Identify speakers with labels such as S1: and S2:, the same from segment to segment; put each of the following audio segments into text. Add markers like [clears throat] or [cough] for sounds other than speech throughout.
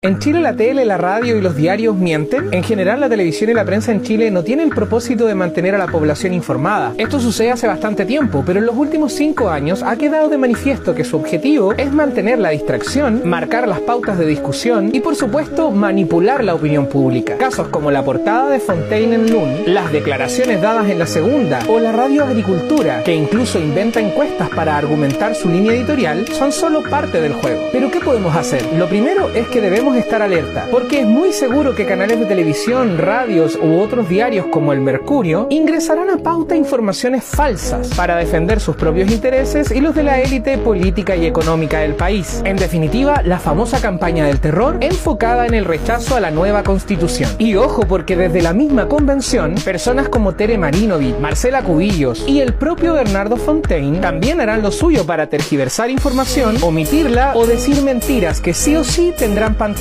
S1: ¿En Chile la tele, la radio y los diarios mienten? En general la televisión y la prensa en Chile no tienen el propósito de mantener a la población informada. Esto sucede hace bastante tiempo, pero en los últimos cinco años ha quedado de manifiesto que su objetivo es mantener la distracción, marcar las pautas de discusión y por supuesto manipular la opinión pública. Casos como la portada de Fontaine en Lund, las declaraciones dadas en la segunda o la radio agricultura, que incluso inventa encuestas para argumentar su línea editorial, son solo parte del juego. Pero ¿qué podemos hacer? Lo primero es que debemos estar alerta, porque es muy seguro que canales de televisión, radios u otros diarios como el Mercurio ingresarán a pauta informaciones falsas para defender sus propios intereses y los de la élite política y económica del país. En definitiva, la famosa campaña del terror enfocada en el rechazo a la nueva constitución. Y ojo, porque desde la misma convención, personas como Tere Marinovich, Marcela Cubillos y el propio Bernardo Fontaine también harán lo suyo para tergiversar información, omitirla o decir mentiras que sí o sí tendrán pantalla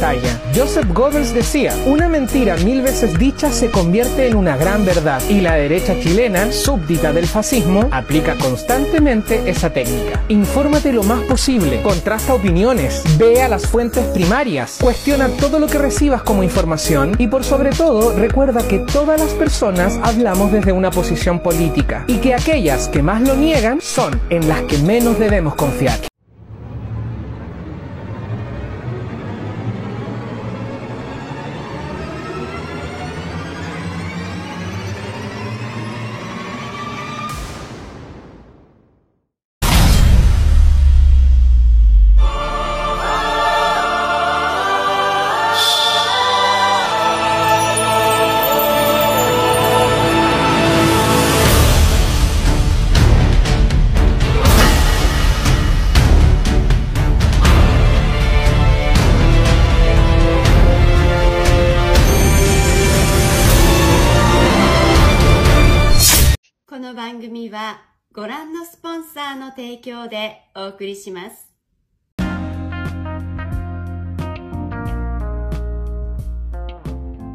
S1: Joseph Goebbels decía, una mentira mil veces dicha se convierte en una gran verdad y la derecha chilena, súbdita del fascismo, aplica constantemente esa técnica. Infórmate lo más posible, contrasta opiniones, ve a las fuentes primarias, cuestiona todo lo que recibas como información y por sobre todo recuerda que todas las personas hablamos desde una posición política y que aquellas que más lo niegan son en las que menos debemos confiar.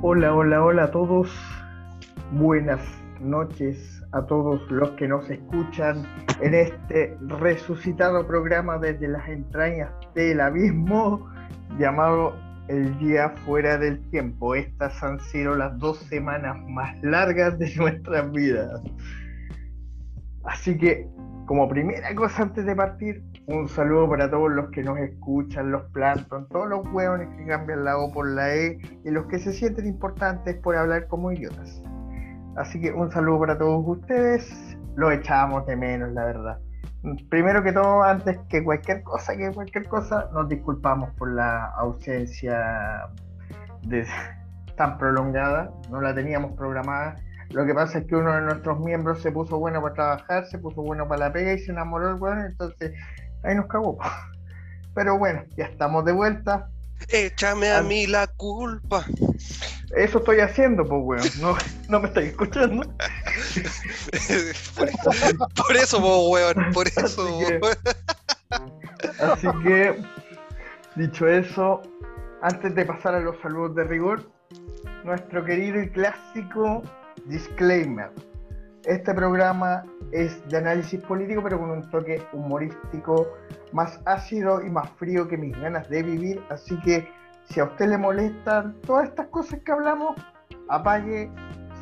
S2: Hola, hola, hola a todos. Buenas noches a todos los que nos escuchan en este resucitado programa desde las entrañas del abismo llamado El Día Fuera del Tiempo. Estas han sido las dos semanas más largas de nuestras vidas. Así que como primera cosa antes de partir, un saludo para todos los que nos escuchan, los planton, todos los hueones que cambian la O por la E y los que se sienten importantes por hablar como idiotas. Así que un saludo para todos ustedes, lo echábamos de menos, la verdad. Primero que todo, antes que cualquier cosa, que cualquier cosa, nos disculpamos por la ausencia de, [laughs] tan prolongada, no la teníamos programada lo que pasa es que uno de nuestros miembros se puso bueno para trabajar, se puso bueno para la pega y se enamoró el weón, entonces ahí nos cagó. [laughs] Pero bueno, ya estamos de vuelta.
S3: Échame a mí la culpa.
S2: Eso estoy haciendo, pues weón. No, no me estáis escuchando. [laughs]
S3: por, eso, pues weón. Por eso.
S2: Así que, así que, dicho eso, antes de pasar a los saludos de rigor, nuestro querido y clásico Disclaimer. Este programa es de análisis político, pero con un toque humorístico más ácido y más frío que mis ganas de vivir. Así que si a usted le molestan todas estas cosas que hablamos, apague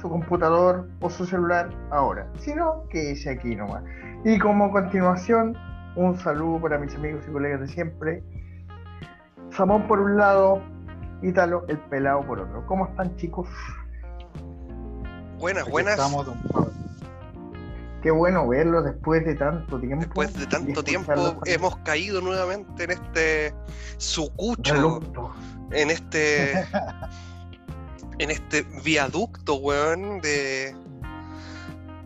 S2: su computador o su celular ahora. Si no, quédese aquí nomás. Y como continuación, un saludo para mis amigos y colegas de siempre. Samón por un lado, Ítalo el pelado por otro. ¿Cómo están chicos?
S3: Buenas, buenas.
S2: Qué bueno verlo después de tanto tiempo.
S3: Después de tanto tiempo hemos caído nuevamente en este sucucho. En este. [laughs] en este viaducto, weón, de.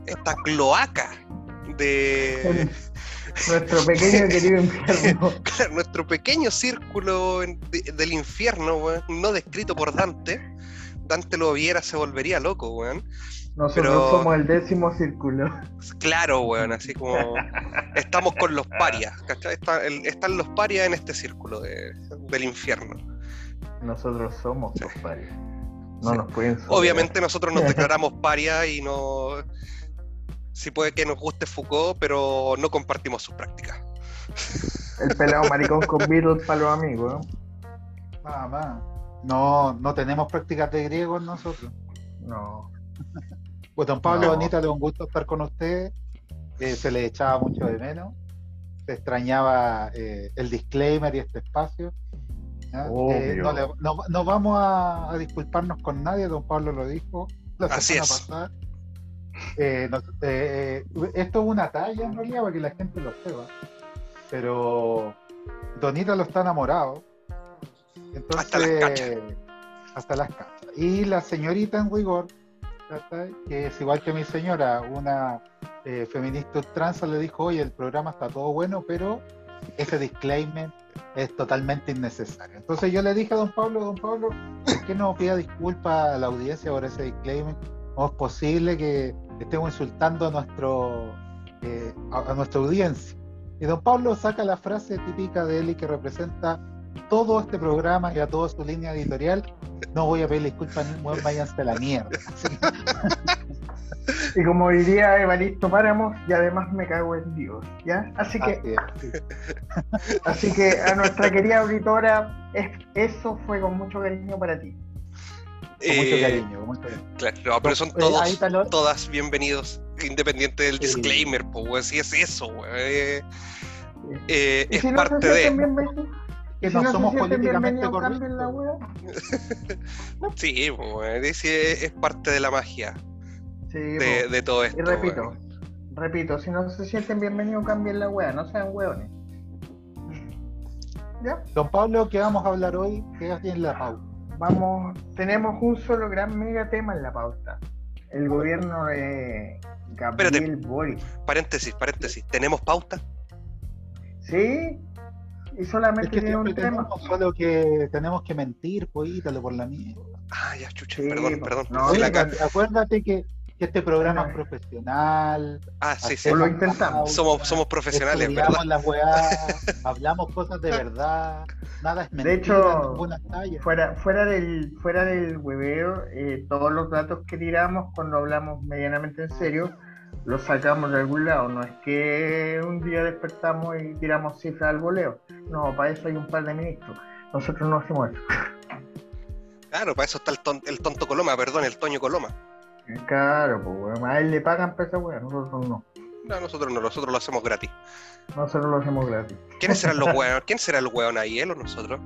S3: Esta cloaca de. [laughs]
S2: Nuestro pequeño querido infierno. [laughs]
S3: nuestro pequeño círculo del infierno, weón, no descrito por Dante Dante lo viera se volvería loco, weón.
S2: Nosotros somos el décimo círculo.
S3: Claro, weón, así [laughs] como estamos con los parias, ¿cachai? están los parias en este círculo del infierno.
S2: Nosotros somos los parias. No nos pueden
S3: Obviamente nosotros nos [laughs] declaramos parias y no... Sí puede que nos guste Foucault, pero no compartimos sus prácticas.
S2: El pelado maricón con [laughs] Beatles para los amigos,
S4: Nada más. No, no tenemos prácticas de griego nosotros.
S2: No. [laughs]
S4: Pues don Pablo
S2: No.
S4: Bonita, le un gusto estar con usted. Eh, se le echaba mucho de menos. Se extrañaba eh, el disclaimer y este espacio.
S2: Obvio.
S4: Eh, no, le- no- no vamos a, a disculparnos con nadie, don Pablo lo dijo la
S3: Así
S4: semana
S3: es.
S4: pasada. Eh, eh, eh, esto es una talla en realidad para que la gente lo sepa. Pero Donita lo está enamorado. Entonces,
S3: Hasta las cachas.
S4: hasta las cachas. Y la señorita en rigor, ¿cachai? que es igual que mi señora, una eh, feminista ultranza, le dijo, oye, el programa está todo bueno, pero ese disclaimer es totalmente innecesario. Entonces yo le dije a don Pablo, don Pablo, ¿por qué no pida disculpas a la audiencia por ese disclaimer? ¿Cómo es posible que estemos insultando a, nuestro, eh, a, a nuestra audiencia? Y don Pablo saca la frase típica de él y que representa todo este programa y a toda su línea editorial. No voy a pedir disculpas, ni váyanse a la mierda. [laughs]
S2: Y como diría Evaristo Páramos, y además me cago en Dios, ¿ya? Así que,
S4: así es, sí. [laughs]
S2: así que a nuestra querida auditora, es- eso fue con mucho cariño para ti.
S4: Con mucho
S3: Eh,
S4: cariño, con mucho cariño.
S3: Claro, no, pero son
S4: Eh,
S3: todos,
S4: lo-
S3: todas bienvenidos, independiente del
S4: Sí.
S3: disclaimer, pues, si es eso, eh, eh, es
S2: si
S3: parte de.
S4: Que
S2: si
S4: no somos
S2: sienten
S4: políticamente
S2: bienvenidos, cambien la
S4: correctos.
S2: wea. [laughs]
S3: Sí, pues, es, parte de la magia
S2: Sí,
S3: de, de todo esto.
S2: y repito,
S3: weón.
S2: repito, si no se sienten bienvenidos, cambien la wea, no sean hueones. ¿Ya?
S4: Don Pablo, ¿qué vamos a hablar hoy? ¿Qué hay en la pauta?
S2: Vamos, tenemos un solo gran mega tema en la pauta. El gobierno de Gabriel
S3: Espérate.
S2: Boric.
S3: Paréntesis, paréntesis. ¿Tenemos pauta?
S2: ¿Sí? Y
S4: Es
S2: solamente
S4: que
S2: tiene un tema.
S4: tenemos solo que tenemos que mentir, pues ítalo por la mierda.
S3: Ah, ya, chucha,
S2: Sí,
S3: perdón, perdón.
S2: No,
S3: la
S4: acuérdate que, que este programa es profesional.
S3: Ah, sí, sí.
S2: Lo intentamos.
S3: Somos, somos profesionales, ¿verdad?
S4: las weás, hablamos cosas de verdad, nada es mentira,
S2: hecho,
S4: ninguna talla.
S2: Fuera, fuera del, fuera del hueveo, eh, todos los datos que tiramos cuando hablamos medianamente en serio, los sacamos de algún lado. No es que un día despertamos y tiramos cifras al voleo. No, para eso hay un par de ministros. Nosotros no hacemos eso.
S3: Claro, para eso está el, ton- el tonto Coloma, perdón, el Toño Coloma.
S2: Claro, pues weón, a él le pagan por esa weá, nosotros no.
S3: No, nosotros no, nosotros lo hacemos gratis.
S2: Nosotros lo hacemos gratis.
S3: ¿Quiénes serán los hueones? ¿Quién será el hueón ahí, él o nosotros?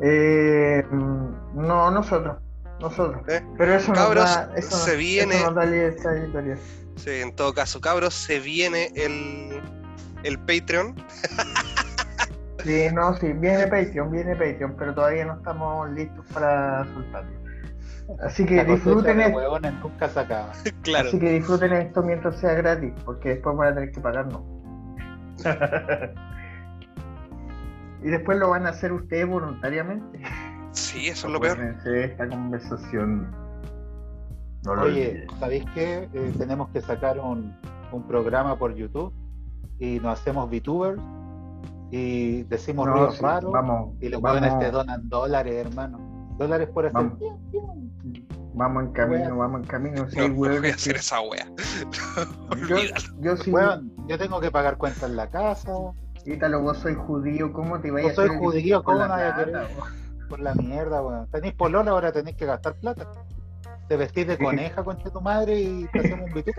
S2: Eh, no, nosotros. Nosotros.
S3: ¿Eh?
S2: Pero eso
S3: Cabros,
S2: nos da, eso,
S3: se
S2: nos-
S3: viene-
S2: eso nos da libertad editorial.
S3: Sí, en todo caso, cabros, se viene el, el Patreon.
S2: Sí, no, sí, viene Patreon, viene Patreon, pero todavía no estamos listos para soltarlo. Así que
S4: La
S2: disfruten esto,
S4: nunca se acaba. [laughs]
S3: Claro.
S2: así que disfruten esto mientras sea gratis, porque después van a tener que pagarnos. [laughs] y después lo van a hacer ustedes voluntariamente.
S3: Sí, eso es lo peor.
S2: Esta conversación. No lo
S4: Oye. ¿sabéis qué? Eh, tenemos que sacar un, un programa por YouTube y nos hacemos VTubers y decimos
S2: No,
S4: ruidos
S2: sí,
S4: raros
S2: vamos,
S4: y los jóvenes te donan dólares, hermano. Dólares por hacer.
S2: Vamos. vamos en camino, vamos en camino. Si
S3: No, voy a hacer esa wea. [laughs]
S2: yo, yo sí,
S4: Weón, yo tengo que pagar cuentas en la casa,
S2: Ítalo, vos soy judío, ¿cómo te vayas
S4: Vos soy
S2: hacer el
S4: judío, ¿cómo no vaya a querer? Por la mierda, weón. Tenéis polola, ahora tenéis que gastar plata. Te vestís de coneja con tu madre y te hacemos un VTuber.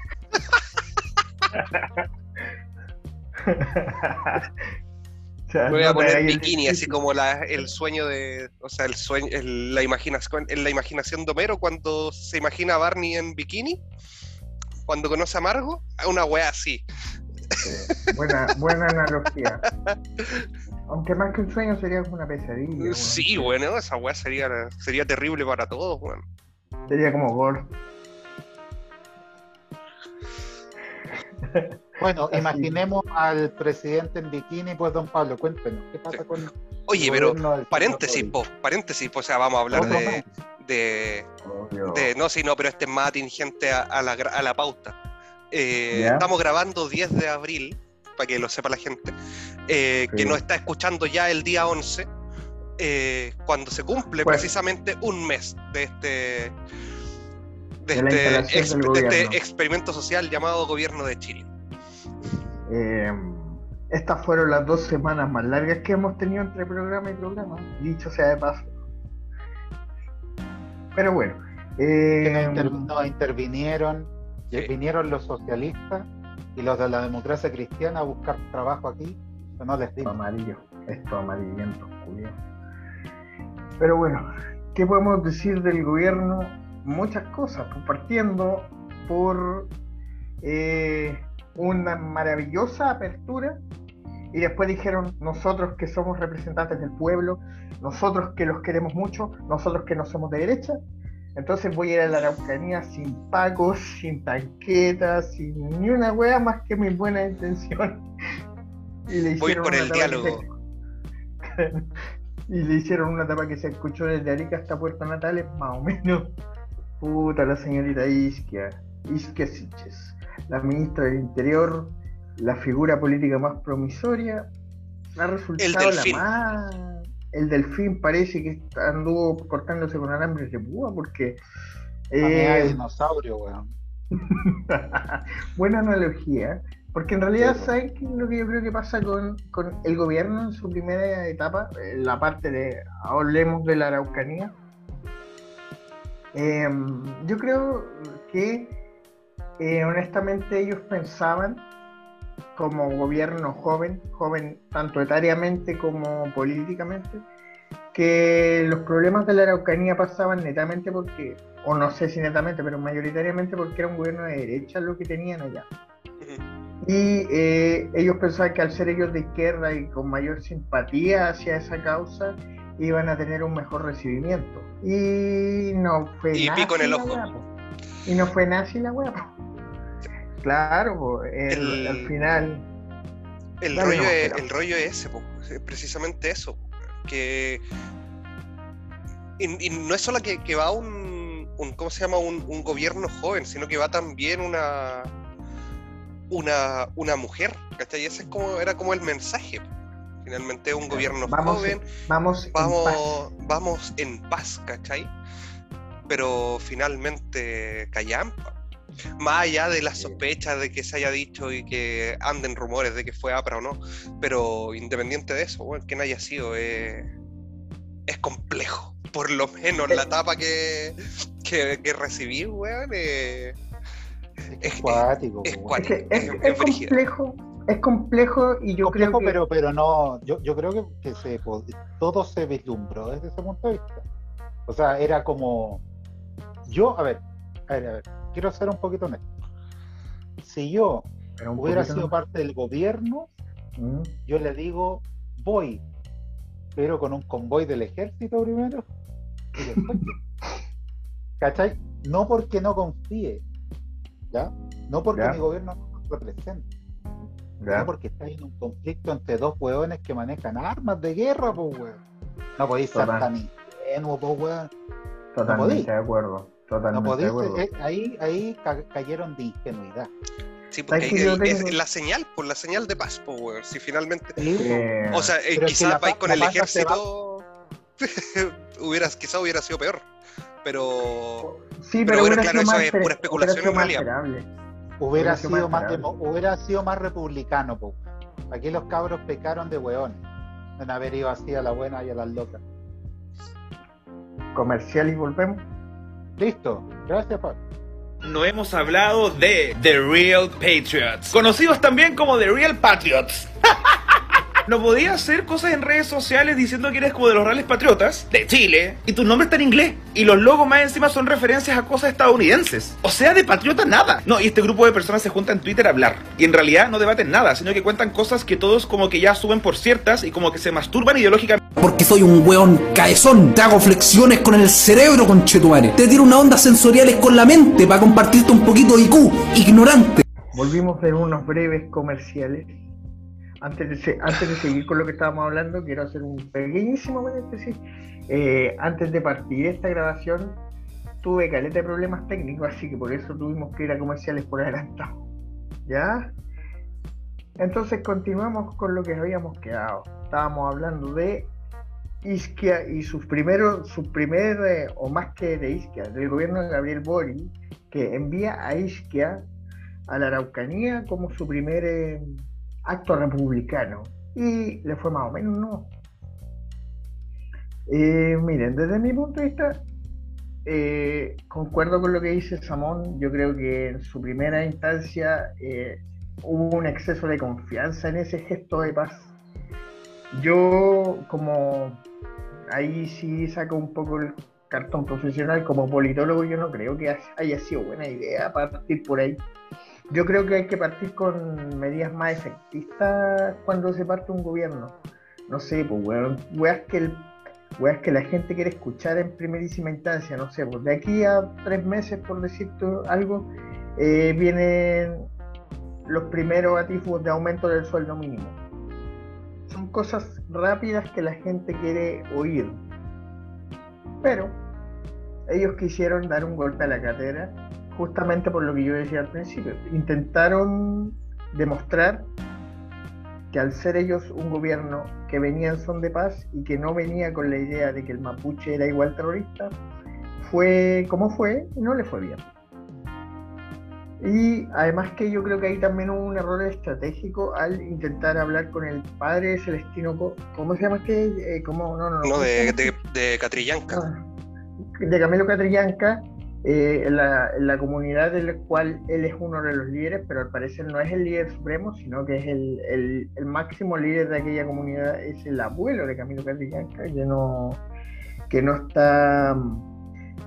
S2: O sea,
S3: Me voy a poner bikini, así como la, el sueño de. O sea, el sueño, el- la, imaginación, en la imaginación de Homero cuando se imagina a Barney en bikini. Cuando conoce a Margo, una wea así.
S2: Buena, buena analogía. [laughs] Aunque más que un sueño sería como una pesadilla. weón.
S3: Sí, bueno, esa wea sería, sería terrible para todos, weón.
S2: Sería como gol.
S4: Bueno, [laughs]
S2: Así.
S4: imaginemos al presidente en bikini, pues don Pablo, cuéntenos, ¿qué pasa
S3: Sí.
S4: con
S3: Oye, pero paréntesis, po, paréntesis, po, o sea, vamos a hablar de, de, no, sí, no, pero este es más atingente a, a la, a la pauta. Eh, estamos grabando 10 de abril, para que lo sepa la gente, eh, que nos está escuchando ya el día 11, eh, cuando se cumple
S2: Bueno.
S3: precisamente un mes de este, de este, ex- de este experimento social llamado Gobierno de Chile.
S2: Eh, estas fueron las dos semanas más largas que hemos tenido entre programa y programa, dicho sea de paso. Pero bueno.
S4: Eh, no, intervinieron, vinieron los socialistas y los de la democracia cristiana a buscar trabajo aquí, no les digo.
S2: Amarillo, esto amarillento, Julio. Pero bueno, ¿qué podemos decir del gobierno? Muchas cosas, partiendo por eh, una maravillosa apertura y después dijeron nosotros que somos representantes del pueblo, nosotros que los queremos mucho, nosotros que no somos de derecha, entonces voy a ir a la Araucanía sin pacos, sin tanquetas, sin ni una wea más que mi buena intención. [laughs]
S3: y le voy por el diálogo. [laughs]
S2: y le hicieron una etapa que se escuchó desde Arica hasta Puerto Natales, más o menos. [laughs] Puta, la señorita Isquia, Isquia Siches, la ministra del Interior, la figura política más promisoria, ha resultado la más el delfín parece que anduvo cortándose con alambres de púa porque.
S4: Eh, dinosaurio, weón. [laughs]
S2: Buena analogía. Porque en realidad, ¿saben qué es lo que yo creo que pasa con, el gobierno en su primera etapa? Eh, la parte de. Hablemos de la Araucanía. Em, yo creo que eh, honestamente ellos pensaban como gobierno joven, joven tanto etariamente como políticamente, que los problemas de la Araucanía pasaban netamente porque, o no sé si netamente, pero mayoritariamente porque era un gobierno de derecha lo que tenían allá. [laughs] Y eh, ellos pensaban que al ser ellos de izquierda y con mayor simpatía hacia esa causa, iban a tener un mejor recibimiento. Y no fue
S3: y pico en el ojo.
S2: y no fue nazi la hueá. Claro, al final.
S3: El rollo, es, el rollo es ese, precisamente eso. Que. Y, no es solo que, va un, ¿Cómo se llama? Un, gobierno joven, sino que va también una. Una, una mujer, ¿cachai? Ese es como, era como el mensaje. Finalmente un gobierno joven.
S2: Vamos,
S3: vamos, en paz. vamos en paz, ¿cachai? Pero finalmente callampa más allá de las sospechas de que se haya dicho y que anden rumores de que fue APRA o no, pero independiente de eso, bueno, quien haya sido, eh, es complejo. Por lo menos la [laughs] etapa que, que, recibí, weón,
S2: eh, es, cuático. Es, es, complejo. Es complejo y yo creo que...
S4: pero, pero no, yo, yo creo que, que se, todo se vislumbró desde ese punto de vista. O sea, era como... Yo, a ver, a ver, a ver quiero ser un poquito honesto. Si yo hubiera sido parte del gobierno, mm. yo le digo, voy, pero con un convoy del ejército primero. [laughs] ¿Cachai? No porque no confíe, ¿ya? No porque mi gobierno no represente. No porque está en un conflicto entre dos hueones que manejan armas de guerra, pues, weón. No podéis ser tan ingenuo, pues, weón.
S2: Totalmente de acuerdo.
S4: Eh, ahí, ahí cayeron de ingenuidad.
S3: Sí, porque es la señal, por la señal de paz, power. Si finalmente. o sea, eh, quizás vais con el ejército. [laughs] hubieras, quizás hubiera sido peor. Pero.
S2: Sí, pero, bueno,
S3: claro, eso es pura especulación en realidad.
S4: Hubiera, sido más, hubiera sido más republicano. Aquí los cabros pecaron de weón. En haber ido así a la buena y a las locas.
S2: Comercial y volvemos.
S4: Listo. Gracias, Pablo.
S5: No hemos hablado de The Real Patriots, conocidos también como The Real Patriots. [laughs] no podías hacer cosas en redes sociales diciendo que eres como de los reales patriotas de Chile y tu nombre está en inglés y los logos más encima son referencias a cosas estadounidenses. O sea, de patriota nada. No, y este grupo de personas se junta en Twitter a hablar y en realidad no debaten nada, sino que cuentan cosas que todos como que ya suben por ciertas y como que se masturban ideológicamente.
S6: Porque soy un weón caezón, te hago flexiones con el cerebro, con conchetuare. Te tiro una onda sensoriales con la mente para compartirte un poquito de IQ, ignorante.
S2: Volvimos de unos breves comerciales antes de, seguir con lo que estábamos hablando, quiero hacer un pequeñísimo paréntesis. Eh, antes de partir esta grabación, tuve caleta de problemas técnicos, así que por eso tuvimos que ir a comerciales por adelantado. ¿Ya? Entonces continuamos con lo que habíamos quedado. Estábamos hablando de Isquia y sus primeros, su primer, eh, o más que de Isquia, del gobierno de Gabriel Bori, que envía a Isquia a la Araucanía como su primer eh, acto republicano. Y le fue más o menos no. Eh, miren, desde mi punto de vista, eh, concuerdo con lo que dice Samón. Yo creo que en su primera instancia eh, hubo un exceso de confianza en ese gesto de paz. Yo, como ahí sí saco un poco el cartón profesional, como politólogo, yo no creo que haya sido buena idea partir por ahí. Yo creo que hay que partir con medidas más efectistas cuando se parte un gobierno. No sé, pues, weón, weas que la gente quiere escuchar en primerísima instancia, no sé, pues de aquí a tres meses, por decirte algo, eh, vienen los primeros atisbos de aumento del sueldo mínimo. Son cosas rápidas que la gente quiere oír. Pero ellos quisieron dar un golpe a la cadera justamente por lo que yo decía al principio. Intentaron demostrar que al ser ellos un gobierno que venía en son de paz y que no venía con la idea de que el mapuche era igual terrorista, fue como fue y no le fue bien. Y además que yo creo que ahí también hubo un error estratégico al intentar hablar con el padre Celestino, ¿cómo se llama este? Eh, ¿cómo?
S3: No, no, no. de, de, de Catrillanca.
S2: Ah, de Camilo Catrillanca, eh, en, la, comunidad de la cual él es uno de los líderes, pero al parecer no es el líder supremo, sino que es el, el, máximo líder de aquella comunidad, es el abuelo de Camilo Catrillanca, que no, que no está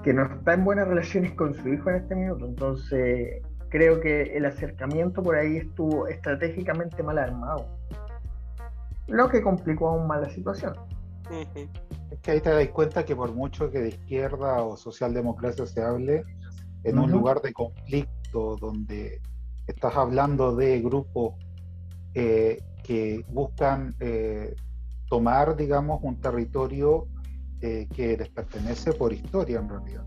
S2: que no está en buenas relaciones con su hijo en este minuto. Entonces, creo que el acercamiento por ahí estuvo estratégicamente mal armado, lo que complicó aún más la situación.
S4: Es que ahí te das cuenta que por mucho que de izquierda o socialdemocracia se hable, en un lugar de conflicto donde estás hablando de grupos eh, que buscan eh, tomar, digamos, un territorio eh, que les pertenece por historia en realidad.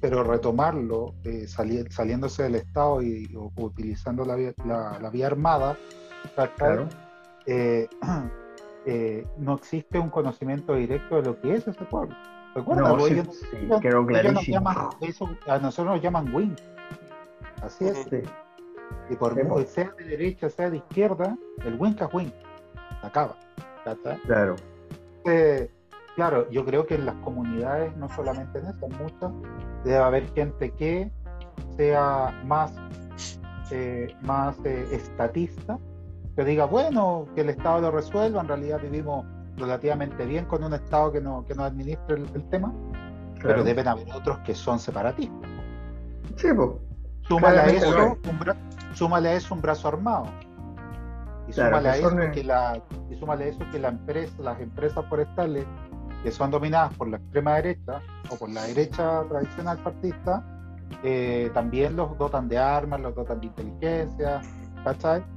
S4: Pero retomarlo, saliéndose del Estado y utilizando la vía, la, vía armada, claro. [clears throat] Eh, no existe un conocimiento directo de lo que es ese pueblo.
S2: No, sí,
S4: a nosotros nos llaman win. Así es. Y por mucho sea de derecha, sea de izquierda, el win es win. Acaba.
S2: Claro.
S4: Eh, claro, yo creo que en las comunidades, no solamente en eso, muchas, debe haber gente que sea más, eh, más estatista que diga, bueno, que el Estado lo resuelva, en realidad vivimos relativamente bien con un Estado que no, que no administre el, tema, pero deben haber otros que son separatistas.
S2: Sí, pues.
S4: Súmale a, eso, un súmale a eso un brazo armado. Y súmale, a eso que la, y súmale a eso que la empresa, las empresas forestales que son dominadas por la extrema derecha o por la derecha tradicional partista, eh, también los dotan de armas, los dotan de inteligencia,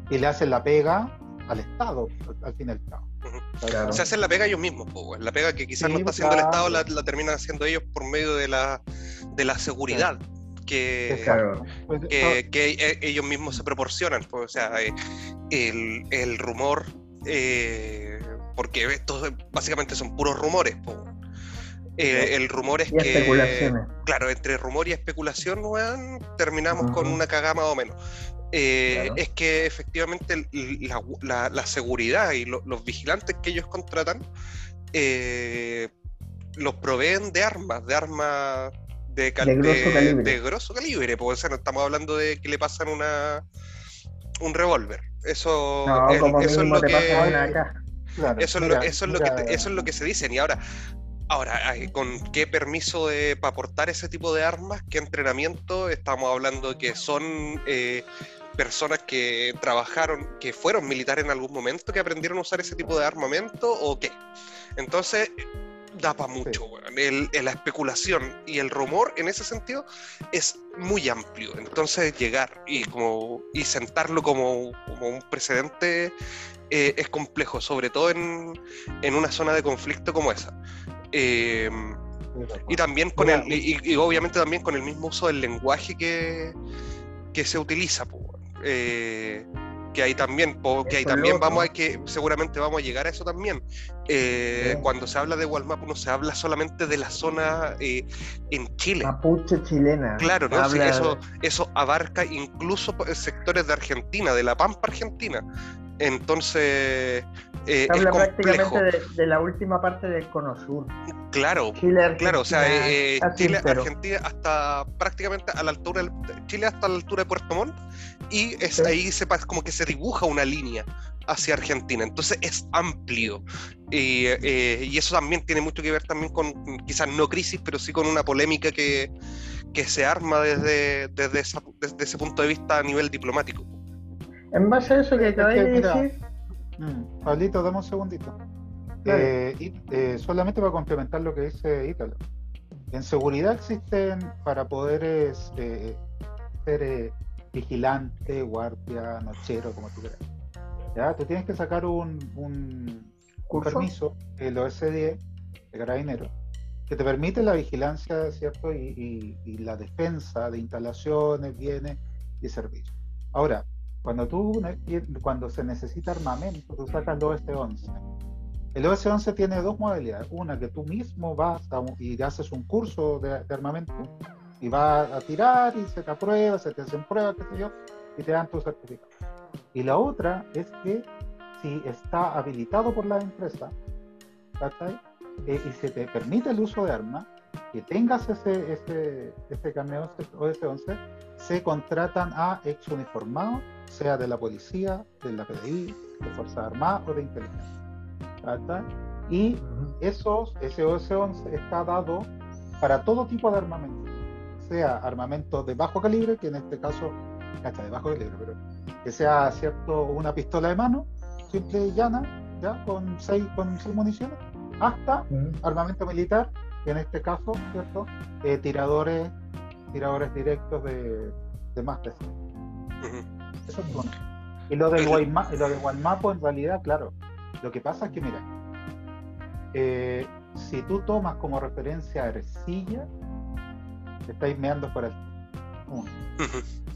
S4: y le hacen la pega al Estado, al fin y al
S3: cabo. Se hacen la pega ellos mismos, la pega que quizás no está haciendo el Estado la, terminan haciendo ellos por medio de la, de la seguridad. Que, pues, que, e, ellos mismos se proporcionan. o sea, eh, el, el rumor, eh, porque estos básicamente son puros rumores. Eh, el rumor es que. Claro, entre rumor y especulación, terminamos con una cagada más o menos. Eh, es que efectivamente la, seguridad y los vigilantes que ellos contratan eh, los proveen de armas, de armas de, de, grosso calibre. porque estamos hablando de que le pasan una un revólver. Eso, es, eso es lo que eso, es lo, que eso es lo que se dicen. Y ahora, Ahora, ¿con qué permiso para aportar ese tipo de armas? ¿Qué entrenamiento? Estamos hablando de que son eh, personas que trabajaron, que fueron militares en algún momento, que aprendieron a usar ese tipo de armamento o qué. Entonces, da para mucho. la especulación y el rumor en ese sentido es muy amplio. Entonces, llegar y, como, y sentarlo como, un precedente eh, es complejo, sobre todo en, en, una zona de conflicto como esa. Eh, y también con el, y, obviamente también con el mismo uso del lenguaje que, que se utiliza. Eh, que ahí también, que ahí también vamos a que seguramente vamos a llegar a eso también. Eh, cuando se habla de Walmap no se habla solamente de la zona eh, en Chile.
S2: Mapuche chilena.
S3: Claro, ¿no? eso, eso abarca incluso sectores de Argentina, de la Pampa Argentina. Entonces, eh,
S2: Se habla
S3: es complejo.
S2: prácticamente de, de la última parte del Cono Sur.
S3: Claro,
S2: Chile, Argentina,
S3: claro, o sea, eh, eh, Chile,
S2: entero.
S3: Argentina hasta prácticamente a la altura, del- Chile hasta la altura de Puerto Montt y es,
S2: Sí.
S3: ahí se, como que se dibuja una línea hacia Argentina, entonces es amplio y, eh, y eso también tiene mucho que ver también con quizás no crisis, pero sí con una polémica que, que se arma desde, desde, esa- desde ese punto de vista a nivel diplomático.
S2: En base a eso que acabáis de decir,
S4: Mm, Pablito, dame un segundito. Eh, y- eh, solamente para complementar lo que dice Ítalo. En seguridad existen para poder es, eh, ser eh, vigilante, guardia, nochero, como tú quieras. ¿Ya? Tú tienes que sacar un, un- un
S2: ¿Curso?
S4: permiso, el OS10 de carabinero, que te permite la vigilancia, ¿cierto? Y, y- y la defensa de instalaciones, bienes y servicios. Ahora, cuando tú cuando se necesita armamento, tú sacas el OS11. El OS11 tiene dos modalidades. Una que tú mismo vas a y haces un curso de, de armamento y vas a tirar y se te aprueba, se te hacen pruebas, qué sé yo, y te dan tu certificado. Y la otra es que si está habilitado por la empresa. Eh, y se te permite el uso de armas, que tengas ese, ese, ese carnet OS11, se contratan a ex uniformados, sea de la policía, de la PDI, de Fuerzas Armadas o de inteligencia. ¿cachai? Y esos, ese OS11 está dado para todo tipo de armamento, sea armamento de bajo calibre, que en este caso, hasta de bajo calibre, pero que sea cierto una pistola de mano, simple y llana, ya con seis, con seis municiones, hasta armamento militar, que en este caso, cierto, Eh, tiradores, tiradores directos de, de más.
S3: Ujú.
S4: Eso es bueno. Y lo del
S3: El-
S4: Guayma- lo de Guaymapo, en realidad, claro. Lo que pasa es que, mira, eh, si tú tomas como referencia a Ercilla, te estáis meando por el.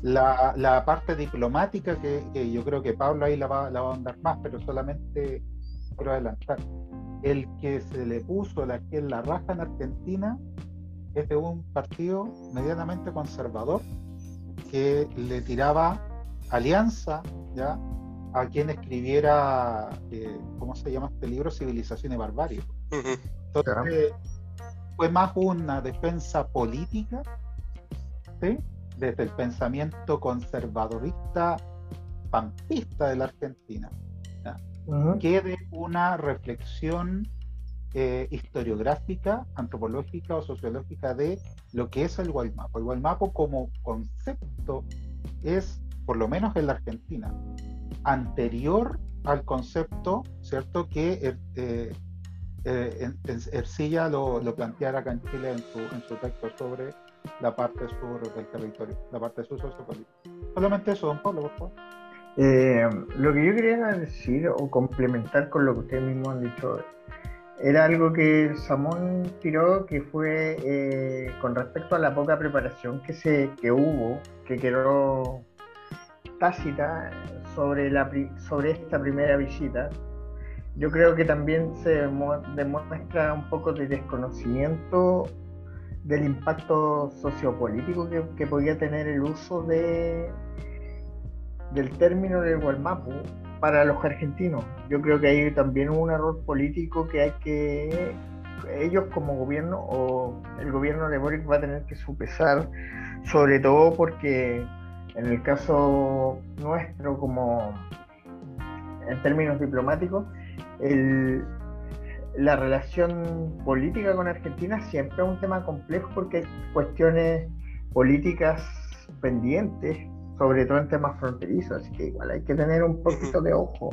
S4: La, la parte diplomática, que, que yo creo que Pablo ahí la va, la va a andar más, pero solamente quiero adelantar. El que se le puso la que la raja en Argentina es de un partido medianamente conservador que le tiraba alianza ya a quien escribiera eh, ¿cómo se llama este libro? Civilización y Barbarie. Entonces, fue más una defensa política, ¿sí? desde el pensamiento conservadorista pampista de la Argentina,
S2: Ujú.
S4: que de una reflexión eh, historiográfica, antropológica o sociológica de lo que es el Guaymapo. El Guaymapo como concepto es, por lo menos en la Argentina, anterior al concepto, ¿cierto? Que eh, eh, eh, Ercilla lo, lo planteara acá en Chile en su, en su texto sobre la parte sur del territorio, la parte sur sociopolítica. Solamente eso, don Pablo, por favor.
S2: Eh, lo que yo quería decir o complementar con lo que ustedes mismos han dicho era algo que Samón tiró que fue con respecto a la poca preparación que se que hubo que quedó tácita sobre la sobre esta primera visita yo creo que también se demuestra un poco de desconocimiento del impacto sociopolítico que, que podía tener el uso de del término del Gualmapu para los argentinos. Yo creo que hay también un error político que hay que ellos como gobierno o el gobierno de Boric va a tener que supesar, sobre todo porque en el caso nuestro como en términos diplomáticos, la relación política con Argentina siempre es un tema complejo porque hay cuestiones políticas pendientes, sobre todo en temas fronterizos, así que igual hay que tener un poquito de ojo.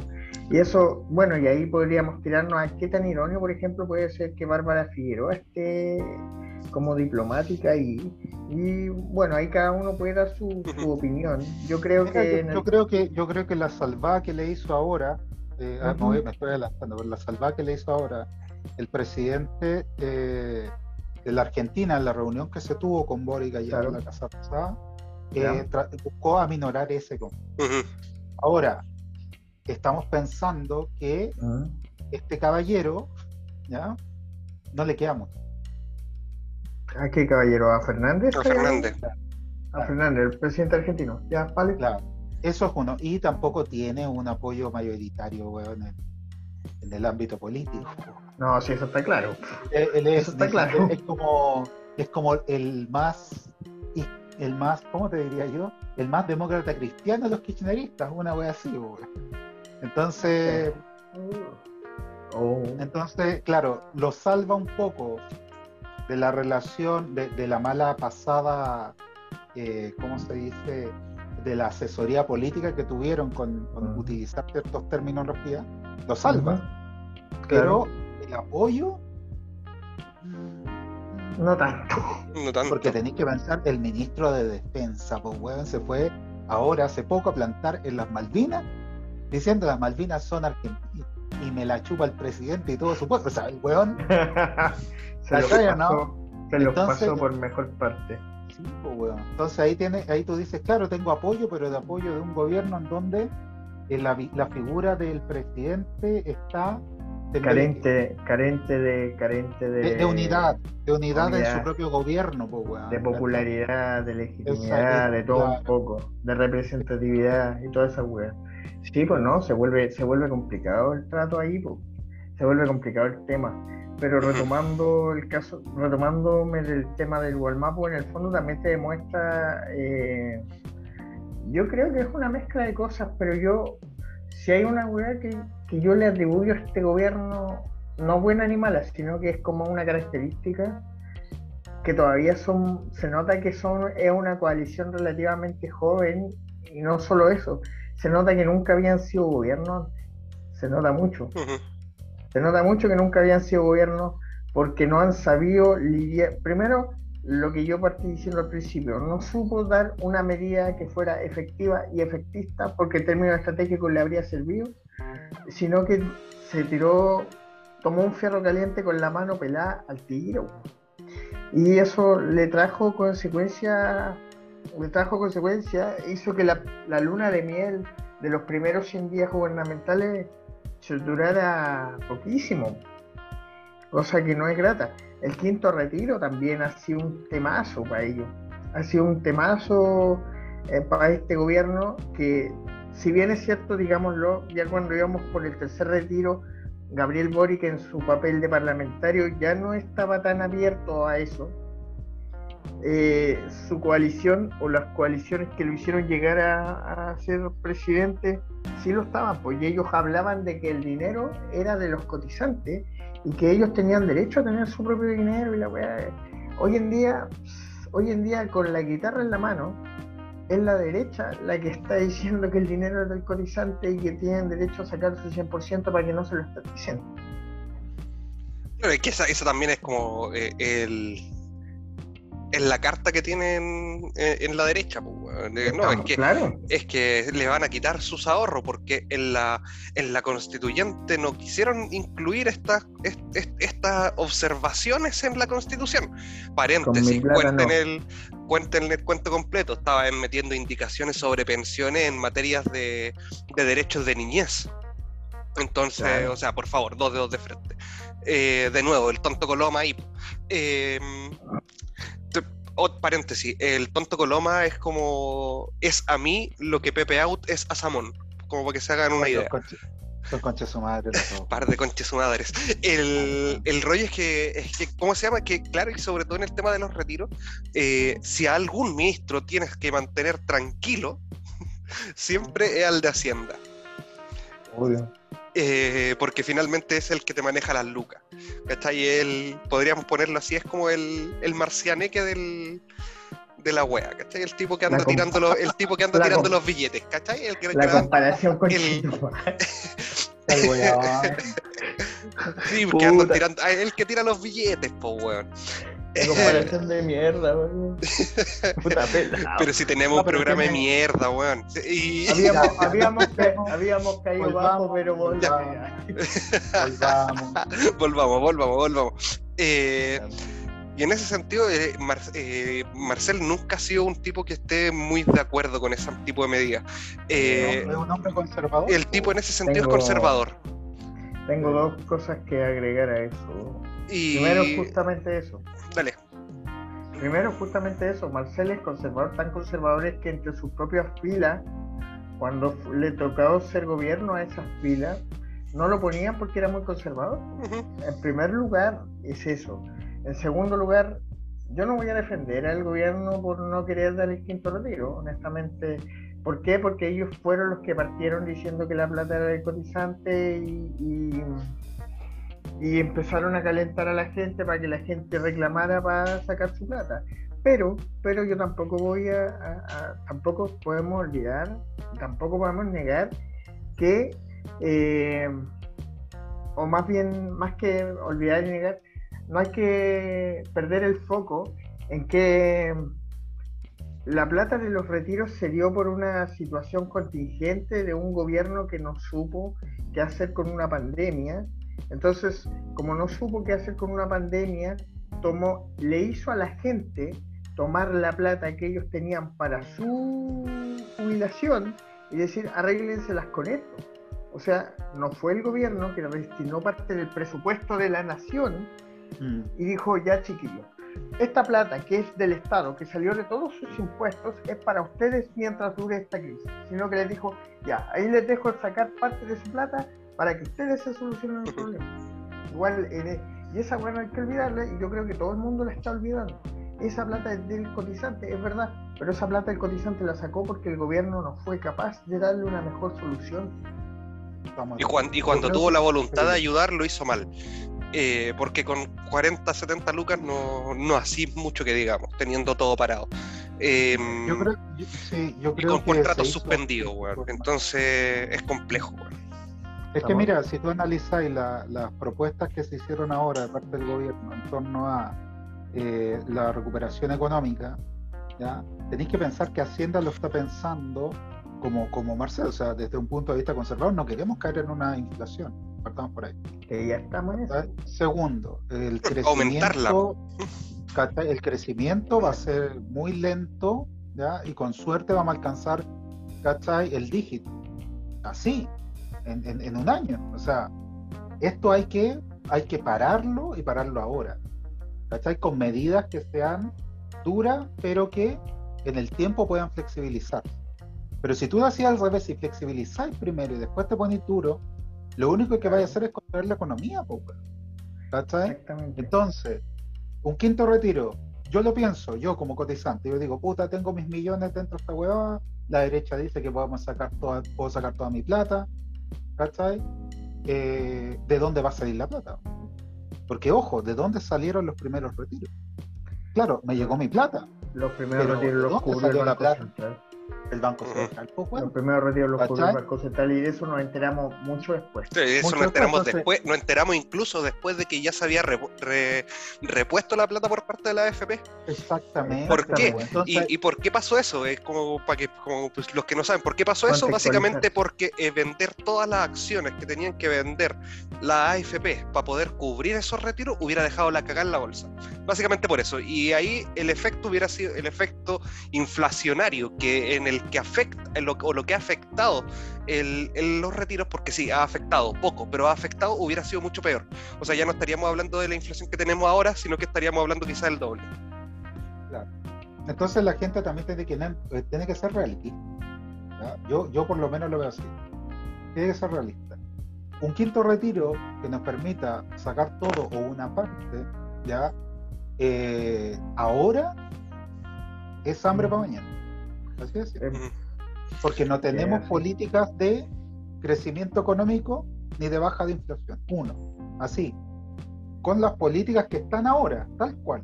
S2: Y eso, bueno, y ahí podríamos tirarnos a qué tan irónico, por ejemplo, puede ser que Bárbara Figueroa esté como diplomática y, y bueno, ahí cada uno puede dar su, su opinión. Yo creo
S4: Mira,
S2: que...
S4: yo,
S2: el-
S4: yo creo que yo creo que la salvada que le hizo ahora, eh, ah, me,
S2: Ujú.
S4: voy- me estoy adelantando, pero la salvada que le hizo ahora el presidente eh, de la Argentina en la reunión que se tuvo con Boric allá
S2: Claro.
S4: en la casa pasada, eh, buscó aminorar ese conflicto. Ahora, estamos pensando que
S2: Mm.
S4: este caballero, ¿ya? No le queda mucho.
S2: ¿A qué caballero? ¿A Fernández?
S3: A Fernández.
S2: A Fernández, el presidente argentino. Ya, vale.
S4: Claro. Eso es uno. Y tampoco tiene un apoyo mayoritario, weón, en, en el ámbito político.
S2: No, sí, eso está claro.
S4: Él, él es,
S2: Eso está claro.
S4: es como es como el más el más, ¿cómo te diría yo? El más demócrata cristiano de los kirchneristas, una wea así, weón. Entonces,
S2: Oh.
S4: entonces, claro, lo salva un poco de la relación, de, de la mala pasada, eh, ¿cómo se dice? De la asesoría política que tuvieron con, utilizar ciertos terminologías, lo salva.
S2: Claro.
S4: Pero el apoyo,
S2: No tanto. [laughs]
S3: No tanto.
S4: porque tenéis que pensar, el ministro de Defensa, pues weón, se fue ahora hace poco a plantar en las Malvinas, diciendo las Malvinas son argentinas y me la chupa el presidente y todo su pueblo. O sea, el weón [laughs]
S2: se lo
S4: ¿Cachai, o
S2: pasó, se lo
S4: Entonces-
S2: pasó por mejor parte.
S4: Sí, pues, weón. Entonces ahí tiene, ahí tú dices, claro, tengo apoyo, pero de apoyo de un gobierno en donde eh, la, la figura del presidente está
S2: Carente, carente de, carente de,
S4: de- de unidad, de unidad en su propio gobierno, pues, weón.
S2: de popularidad, de legitimidad,
S4: Exacto,
S2: de todo un poco, de representatividad y toda esa weá. Sí, pues no, se vuelve, se vuelve complicado el trato ahí, pues. se vuelve complicado el tema. Pero retomando el caso, retomándome del tema del Walmapo, en el fondo también te demuestra, eh, yo creo que es una mezcla de cosas, pero yo, si hay una weá que, que yo le atribuyo a este gobierno, no buena ni mala, sino que es como una característica, que todavía son, se nota que son, es una coalición relativamente joven, y no solo eso, se nota que nunca habían sido gobierno antes, se nota mucho.
S3: Ujú.
S2: Se nota mucho que nunca habían sido gobiernos porque no han sabido lidiar. Primero, lo que yo partí diciendo al principio, no supo dar una medida que fuera efectiva y efectista porque el término estratégico le habría servido, sino que se tiró, tomó un fierro caliente con la mano pelada al tiro. Y eso le trajo consecuencias, le trajo consecuencias, hizo que la, la luna de miel de los primeros 100 días gubernamentales se durara poquísimo, cosa que no es grata. El quinto retiro también ha sido un temazo para ellos, ha sido un temazo eh, para este gobierno que, si bien es cierto, digámoslo, ya cuando íbamos por el tercer retiro, Gabriel Boric en su papel de parlamentario ya no estaba tan abierto a eso. Eh, su coalición o las coaliciones que lo hicieron llegar a, ser presidente sí lo estaban, pues ellos hablaban de que el dinero era de los cotizantes y que ellos tenían derecho a tener su propio dinero y la weá. Hoy en día, hoy en día con la guitarra en la mano, es la derecha la que está diciendo que el dinero es del cotizante y que tienen derecho a sacarse el 100% para que no se lo estén diciendo.
S3: Claro, es que esa, esa también es como eh, el. Es la carta que tienen eh, en la derecha, pues. Eh, No, es que,
S2: Claro,
S3: es que le van a quitar sus ahorros porque en la, en la constituyente no quisieron incluir estas est- est- estas observaciones en la constitución. Paréntesis, cuenten,
S2: no.
S3: el, cuenten el cuento completo. Estaban metiendo indicaciones sobre pensiones en materias de, de derechos de niñez. Entonces,
S2: Claro.
S3: o sea, por favor, dos dedos de frente. Eh, de nuevo, el tonto Coloma ahí. Eh, te- o- paréntesis, el tonto Coloma es como. Es a mí lo que Pepe Out es a Samón. Como para que se hagan una idea.
S4: Son conches, su madre.
S3: Par de conches su madres. El, el rollo es que, es que, ¿cómo se llama? Que claro, y sobre todo en el tema de los retiros, eh, si a algún ministro tienes que mantener tranquilo, [laughs] siempre es al de Hacienda.
S2: obvio.
S3: Eh, porque finalmente es el que te maneja las lucas. ¿Cachai? Él, podríamos ponerlo así, es como el, el marcianeque del, de la wea, ¿cachai? El tipo que anda tirando los, el tipo que anda [laughs]
S2: la
S3: tirando los billetes, ¿cachai? El que
S2: La comparación con
S3: el- [laughs]
S4: El
S3: sí, porque andan tirando, ah, el que tira los billetes, po weón.
S2: Comparación de mierda, weón. [laughs] Puta pela.
S3: Pero si tenemos
S4: No,
S3: un programa de mierda, weón. Y
S2: Habíamos, [laughs] habíamos, ca- habíamos caído
S4: Volvamos,
S2: bajo, pero
S4: volvamos.
S2: volvamos.
S4: Volvamos. [laughs]
S3: volvamos, volvamos, volvamos. Eh, y en ese sentido, eh, Mar- eh, Marcel nunca ha sido un tipo que esté muy de acuerdo con ese tipo de medidas. Eh,
S4: es un hombre conservador.
S3: el tipo en ese sentido
S2: Tengo-
S3: es conservador.
S2: Tengo dos cosas que agregar a eso.
S3: Y
S2: Primero, justamente eso.
S3: Dale.
S2: Primero, justamente eso. Marcel es conservador, tan conservador es que entre sus propias filas cuando le tocó ser gobierno a esas filas, no lo ponían porque era muy conservador. En primer lugar, es eso. En segundo lugar, yo no voy a defender al gobierno por no querer dar el quinto retiro, honestamente. ¿Por qué? Porque ellos fueron los que partieron diciendo que la plata era el cotizante y, y, empezaron a calentar a la gente para que la gente reclamara para sacar su plata. Pero, pero yo tampoco voy a, tampoco podemos olvidar, tampoco podemos negar que, eh, o más bien, más que olvidar y negar, no hay que perder el foco en que la plata de los retiros se dio por una situación contingente de un gobierno que no supo qué hacer con una pandemia. Entonces, como no supo qué hacer con una pandemia, tomó, le hizo a la gente tomar la plata que ellos tenían para su jubilación y decir, arréglenselas con esto. O sea, no fue el gobierno que destinó parte del presupuesto de la nación Mm. y dijo, ya chiquillos, esta plata que es del Estado, que salió de todos sus impuestos, es para ustedes mientras dure esta crisis. Sino que les dijo, ya, ahí les dejo sacar parte de su plata para que ustedes se solucionen el problema. [laughs] Igual, y esa bueno hay que olvidarla, y yo creo que todo el mundo la está olvidando. Esa plata es del cotizante, es verdad, pero esa plata el cotizante la sacó porque el gobierno no fue capaz de darle una mejor solución.
S3: Y, cuando, y cuando tuvo la voluntad de ayudar, lo hizo mal. Eh, porque con 40, 70 lucas no, no así mucho que digamos, teniendo todo parado. Em,
S4: yo creo, sí, yo creo
S3: y con contratos suspendidos, Entonces es complejo,
S4: Es que mira, si tú analizas las propuestas que se hicieron ahora de parte del gobierno en torno a eh, la recuperación económica, ¿ya? tenéis que pensar que Hacienda lo está pensando como, como Marcelo, o sea, desde un punto de vista conservador, no queremos caer en una inflación partamos por ahí.
S2: ya estamos en eso.
S4: Segundo, el [laughs] crecimiento, el crecimiento va a ser muy lento, ¿ya? Y con suerte vamos a alcanzar, ¿cachai? El dígito. Así, en, un año. O sea, esto hay que, hay que pararlo y pararlo ahora. ¿Cachai? Con medidas que sean duras, pero que en el tiempo puedan flexibilizar. Pero si tú lo hacías al revés y flexibilizáis primero y después te pones duro, lo único que vaya a hacer es controlar la economía, ¿cachai? Entonces, un quinto retiro, yo lo pienso, yo como cotizante, yo digo, puta, tengo mis millones dentro de esta huevada, la derecha dice que podemos sacar toda, puedo sacar toda mi plata, ¿cachai? Eh, ¿De dónde va a salir la plata? Porque, ojo, ¿de dónde salieron los primeros retiros? Claro, me llegó mi plata.
S2: Los primeros retiros los
S4: cubrió la plata el Banco Central.
S2: Pues, bueno, primero retiro los el Banco Central y de eso nos enteramos mucho después.
S3: Sí, eso nos enteramos después, nos enteramos incluso después de que ya se había repuesto la plata por parte de la AFP.
S4: Exactamente.
S3: ¿Por qué? ¿Y, por qué pasó eso? Es como para que como, pues, los que no saben por qué pasó eso, básicamente porque eh, vender todas las acciones que tenían que vender la AFP para poder cubrir esos retiros hubiera dejado la cagada en la bolsa. Básicamente por eso. Y ahí el efecto hubiera sido el efecto inflacionario que en el que afecta, o lo que ha afectado el, los retiros, porque sí, ha afectado poco, pero ha afectado, hubiera sido mucho peor. O sea, ya no estaríamos hablando de la inflación que tenemos ahora, sino que estaríamos hablando quizás del doble.
S4: Claro. Entonces la gente también tiene que, eh, tiene que ser realista. Yo, yo por lo menos lo veo así. Tiene que ser realista. Un quinto retiro que nos permita sacar todo o una parte, ya eh, ahora es hambre para mañana. Em, Porque no tenemos políticas de crecimiento económico ni de baja de inflación. Uno, así. Con las políticas que están ahora, tal cual.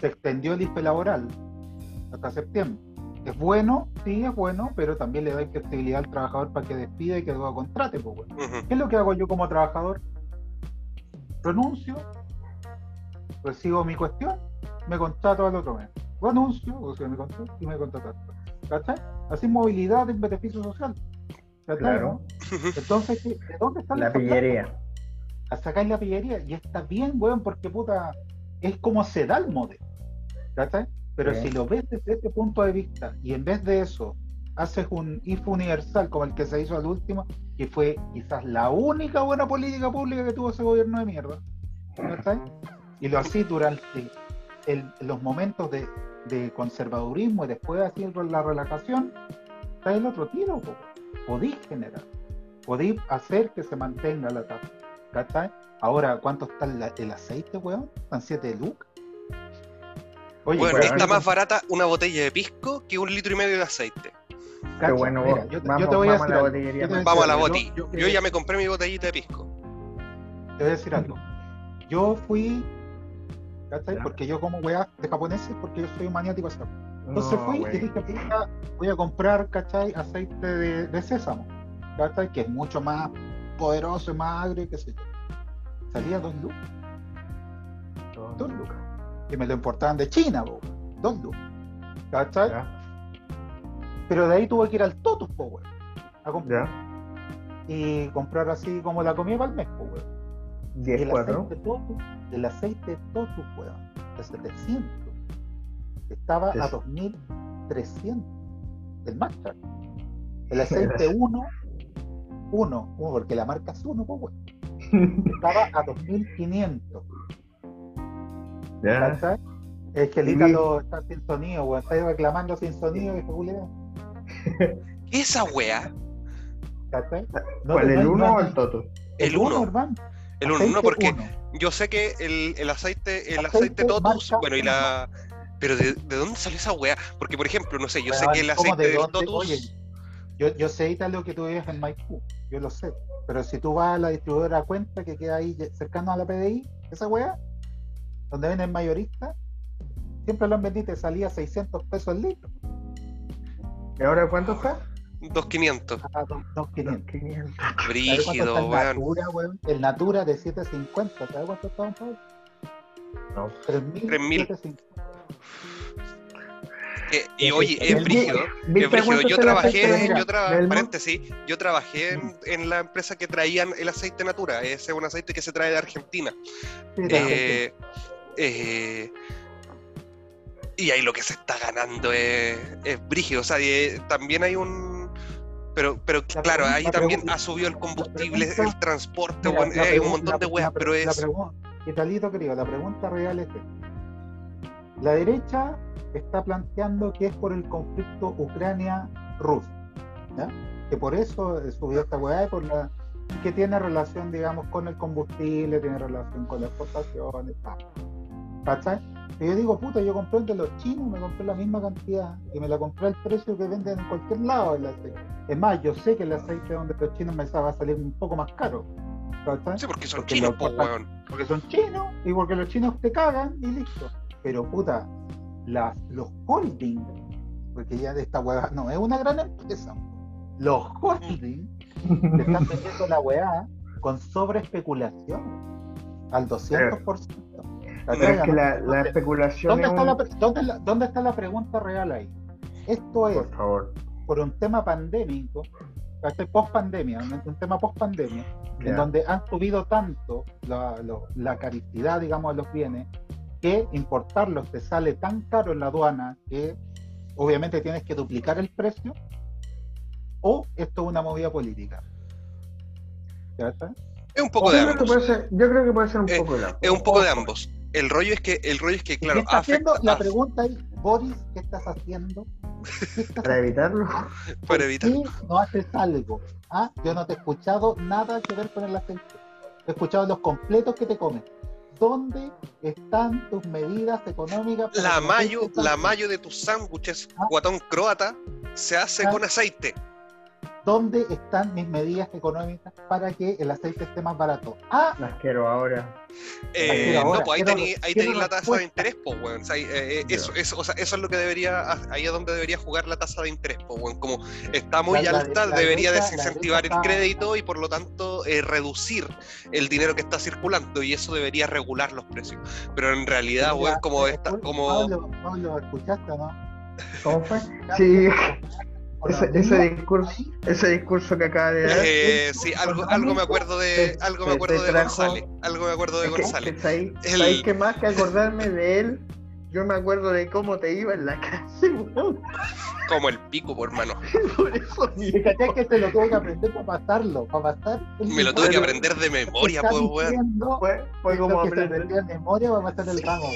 S4: Se extendió el IFE laboral hasta septiembre. Es bueno, sí, es bueno, pero también le da flexibilidad al trabajador para que despida y que luego contrate. Pues, ¿Qué es lo que hago yo como trabajador? Renuncio, recibo mi cuestión, me contrato al otro mes anuncio, o sea, me contrato y me contrataste. ¿Cachai? Así movilidad en beneficio social.
S2: Claro.
S4: Entonces, ¿de dónde está
S2: la pillería?
S4: A sacar la pillería. Y está bien, weón, porque puta, es como se da el modelo. ¿Cachai? Pero si lo ves desde este punto de vista y en vez de eso haces un IFO universal como el que se hizo al último, que fue quizás la única buena política pública que tuvo ese gobierno de mierda. ¿Cachai? Y lo así durante los momentos de, conservadurismo y después así la relajación, está el otro tiro, po. podís generar, podís hacer que se mantenga la tasa. ¿Cachai? Ahora, ¿cuánto está el, el aceite, weón? ¿Están 7 lucas? Oye,
S3: Bueno, está más barata una botella de pisco que un litro y medio de aceite.
S2: Qué
S4: cacha,
S2: bueno,
S4: mira, yo, te-
S2: vamos,
S4: yo te voy a
S2: vamos
S4: decir
S2: la
S4: algo.
S2: botillería.
S4: Yo te-
S3: Vamos a la
S4: yo- Yo
S3: ya me compré mi botellita de pisco.
S4: Te voy a decir algo. Yo fui, ¿cachai?
S2: Ya.
S4: Porque yo como weá de japoneses, porque yo soy un maniático así. Entonces
S2: No,
S4: fui y dije, puta, voy a comprar, ¿cachai? Aceite de, de sésamo, ¿cachai? Que es mucho más poderoso y más agrio, qué sé yo. Salía dos lucas, dos lucas. Y me lo importaban de China, po, dos lucas. ¿Cachai?
S2: Ya,
S4: Pero de ahí tuve que ir al Totus, po, weón, a comprar.
S2: ya.
S4: Y comprar así como la comida para el mes, po.
S2: 10,
S4: el
S2: 4.
S4: aceite aceite Totus, weón, de 700, estaba
S2: Sí.
S4: a 2300, el Master. [laughs] El aceite 1, 1, porque la marca es 1, pues, weón, estaba a 2500,
S2: Ya.
S4: ¿cachai? Es que el Ítalo está sin sonido, weón, está reclamando sin sonido, y Julio,
S3: ¿Qué es esa weá?
S4: ¿cachai? No
S2: ¿Cuál, el
S4: no-
S2: 1
S4: no-
S2: o el Toto?
S3: El
S4: uno,
S3: uno.
S4: hermano.
S3: El uno,
S4: Aceite
S3: no, porque
S4: uno.
S3: yo sé que el, el aceite, el
S4: Aceite
S3: aceite Totus, bueno, y la. Pero de, ¿de dónde salió esa weá? Porque, por ejemplo, no sé, yo sé que el
S4: ¿cómo
S3: aceite
S4: de
S3: del
S4: dónde?
S3: Totus.
S4: Oye, yo, yo sé Ítalo que tú vives en Maipú, yo lo sé. Pero si tú vas a la distribuidora cuenta que queda ahí cercano a la PDI, esa weá, donde venden mayoristas, siempre lo han vendido y te salía 600 pesos el litro.
S2: ¿Y ahora cuánto está?
S3: 2500.
S4: A 2.500.
S2: 500.
S4: ¿Sabes cuánto
S3: Brígido, weón.
S4: Natura, weón? El Natura de 750, ¿sabes cuánto está, don Pablo?
S2: No.
S4: 3.000.
S3: 3.000. Eh, y oye, es brígido.
S2: ¿Viste
S3: Es brígido. Yo trabajé, yo traba-
S2: del Mo?
S3: paréntesis, yo trabajé en, en la empresa que traían el aceite Natura. Ese es un aceite que se trae de Argentina. Eh, eh, y ahí lo que se está ganando es, es brígido. O sea, eh, también hay un. Pero, pero
S4: La
S3: claro,
S4: pregunta-
S3: ahí
S4: la
S3: también
S4: pregunta-
S3: ha subido el combustible,
S4: pregunta-
S3: el transporte,
S4: Mira, la
S3: hay un montón
S4: la-
S3: de weas,
S4: la-
S3: pero
S4: la
S3: es.
S4: pregun- Italito querido, la pregunta real es esta. La derecha está planteando que es por el conflicto Ucrania-Rusia, que por eso eh, subió esta weá y por la que tiene relación, digamos, con el combustible, tiene relación con las exportaciones, tal. ¿cachai? Y yo digo, puta, yo compré el de los chinos, me compré la misma cantidad y me la compré al precio que venden en cualquier lado el aceite. Es más, yo sé que el aceite donde los chinos me va a salir un poco más caro. ¿cachai?
S3: Sí, porque son
S4: Porque
S3: chinos, weón.
S4: porque son chinos y porque los chinos te cagan y listo. Pero puta, las, los holdings, porque ya de esta hueá no es una gran empresa. Los holdings [laughs] te están vendiendo la weá con sobreespeculación al 200%.
S2: Pero es que la, la
S4: ¿Dónde,
S2: especulación
S4: dónde
S2: es
S4: está
S2: un-
S4: la, dónde la- dónde está la pregunta real ahí? Esto es
S2: Por favor.
S4: por un tema pandémico, post pandemia, un, tema post pandemia, en donde han subido tanto la, la caricidad, digamos, de los bienes, que importarlos te sale tan caro en la aduana que obviamente tienes que duplicar el precio, o esto es una movida política. ¿Ya está?
S3: Es un poco de ambos.
S2: ser, yo creo que puede ser un
S3: Eh,
S2: poco de la-
S3: Es un poco de ambos. El rollo es que, el rollo es que,
S4: ¿Y
S3: claro,
S4: ¿Qué está haciendo? La pregunta es, Boris, ¿qué estás haciendo? ¿Qué estás
S2: Para evitarlo. [laughs]
S3: para
S4: ¿Por
S3: evitar.
S4: qué no haces algo? ¿Ah? Yo no te he escuchado nada que ver con el aceite. He escuchado los completos que te comes. ¿Dónde están tus medidas económicas?
S3: La mayo, la mayo de tus sándwiches
S4: Ah.
S3: guatón croata se hace
S4: Ah.
S3: con aceite.
S4: ¿Dónde están mis medidas económicas para que el aceite esté más barato? Ah,
S2: Las quiero ahora.
S3: Eh,
S4: quiero
S3: no, pues ahí tenéis ahí la tasa de interés, pues, weón. O sea, ahí, eh, eh, eso, eso, o sea, eso es lo que debería, ahí es donde debería jugar la tasa de interés, pues, weón. Como está muy
S4: La- la-
S3: alta,
S4: la
S3: debería
S4: la
S3: desincentivar el crédito y por lo tanto eh, reducir el dinero que está circulando y eso debería regular los precios. Pero en realidad, weón, como está, como
S4: Pablo, Pablo, ¿escuchaste no?
S2: ¿Cómo fue? Sí, ese, ese discurso, ese discurso que acaba de dar.
S3: eh, sí, algo, algo me acuerdo de, algo me acuerdo de González, algo me acuerdo de
S2: Es que-
S3: González.
S2: ¿sabéis-
S3: El-
S2: sabéis que más que acordarme de él, yo me acuerdo de cómo te iba en la calle, weón.
S3: Como el pico, por hermano. [laughs]
S2: Por eso mismo.
S4: Fíjate que te lo tuve que aprender para pasarlo, para pasar. el
S3: Me lo tuve que aprender de memoria, pues, weón.
S2: Fue, fue como aprender.
S4: en memoria para pasar el ramo.